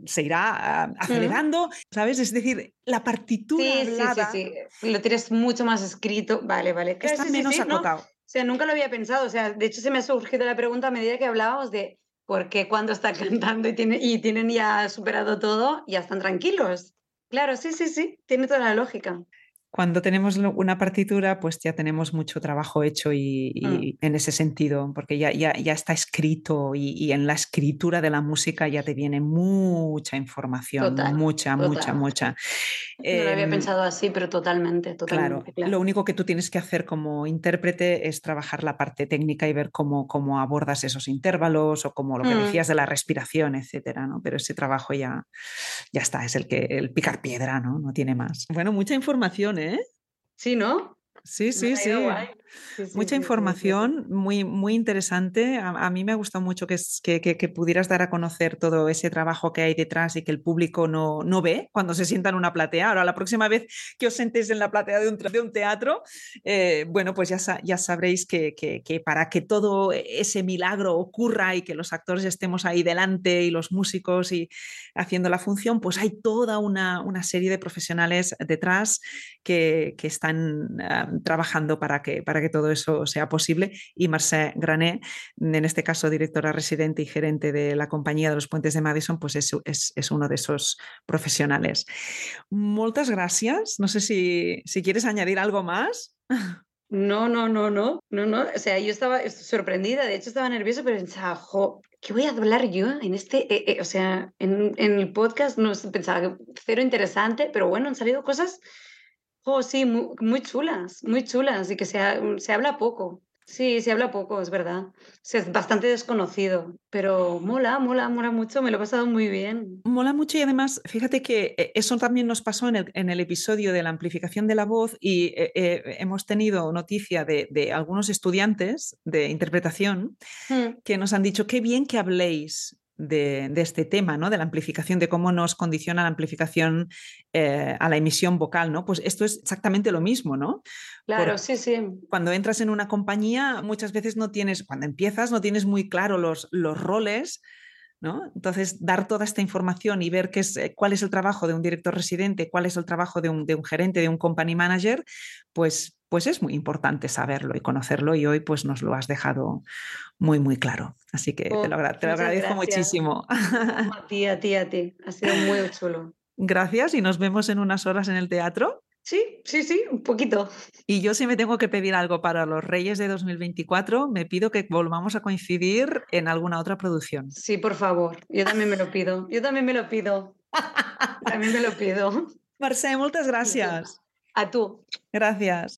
se irá ah, mm. acelerando, ¿sabes? Es decir, la partitura sí, Sí, sí, Lo tienes mucho más escrito. Vale, vale. Está menos acotado. O sea, nunca lo había pensado. O sea, de hecho se me ha surgido la pregunta a medida que hablábamos de porque cuando están cantando y, y tienen ya superado todo, ya están tranquilos. Claro, sí, sí, sí, tiene toda la lógica cuando tenemos una partitura, pues ya tenemos mucho trabajo hecho y, mm. en ese sentido, porque ya, ya, ya está escrito y, en la escritura de la música ya te viene mucha información, mucha, mucha, mucha. No lo había em, pensado así, pero totalmente, totalmente. Claro, lo único que tú tienes que hacer como intérprete es trabajar la parte técnica y ver cómo, cómo abordas esos intervalos o como lo que mm. decías de la respiración, etcétera, ¿no? Pero ese trabajo ya, ya está, es el que el picar piedra, ¿no? No tiene más. Bueno, mucha información, ¿eh? Sí, ¿no? Sí, sí, sí. Mucha información, muy, muy interesante. A, mí me ha gustado mucho que, que, pudieras dar a conocer todo ese trabajo que hay detrás y que el público no, no ve cuando se sienta en una platea. Ahora, la próxima vez que os sentéis en la platea de un, de un teatro, eh, bueno, pues ya, ya sabréis que, para que todo ese milagro ocurra y que los actores estemos ahí delante y los músicos y haciendo la función, pues hay toda una, una serie de profesionales detrás que, están ah, trabajando para que, para que todo eso sea posible. Y Marcel Granet, en este caso directora residente y gerente de la compañía de los puentes de Madison, pues es, es, uno de esos profesionales. Muchas gracias. No sé si, si quieres añadir algo más. No, no, no, no, no, no. O sea, yo estaba sorprendida, de hecho estaba nerviosa, pero pensaba, jo, ¿qué voy a hablar yo en este, eh, eh, o sea, en, en, el podcast? No pensaba que cero interesante, pero bueno, han salido cosas Oh, sí, muy, chulas, muy chulas y que se, se habla poco. Sí, se habla poco, es verdad. es bastante desconocido, pero mola, mola, mola mucho, me lo he pasado muy bien. Mola mucho y además, fíjate que eh, eso también nos pasó en el, en el episodio de la amplificación de la voz y eh, eh, hemos tenido noticia de, de, algunos estudiantes de interpretación hmm. que nos han dicho, qué bien que habléis de, este tema, ¿no? De la amplificación, de cómo nos condiciona la amplificación eh, a la emisión vocal, ¿no? Pues esto es exactamente lo mismo, ¿no? Claro, sí, sí. Cuando entras en una compañía, muchas veces no tienes, cuando empiezas, no tienes muy claro los, los roles ¿no? Entonces, dar toda esta información y ver qué es, eh, cuál es el trabajo de un director residente, cuál es el trabajo de un, de un gerente, de un company manager, pues, pues es muy importante saberlo y conocerlo y hoy pues nos lo has dejado muy, muy claro. Así que te lo, te lo agradezco muchísimo. A ti, a ti, a ti. Ha sido muy chulo. Gracias y nos vemos en unas horas en el teatro. Sí, sí, sí, un poquito. Y yo si me tengo que pedir algo para los Reyes de 2024, me pido que volvamos a coincidir en alguna otra producción. Sí, por favor. Yo también me lo pido. Yo también me lo pido. también me lo pido. Marcé, muchas gracias. A tú. Gracias.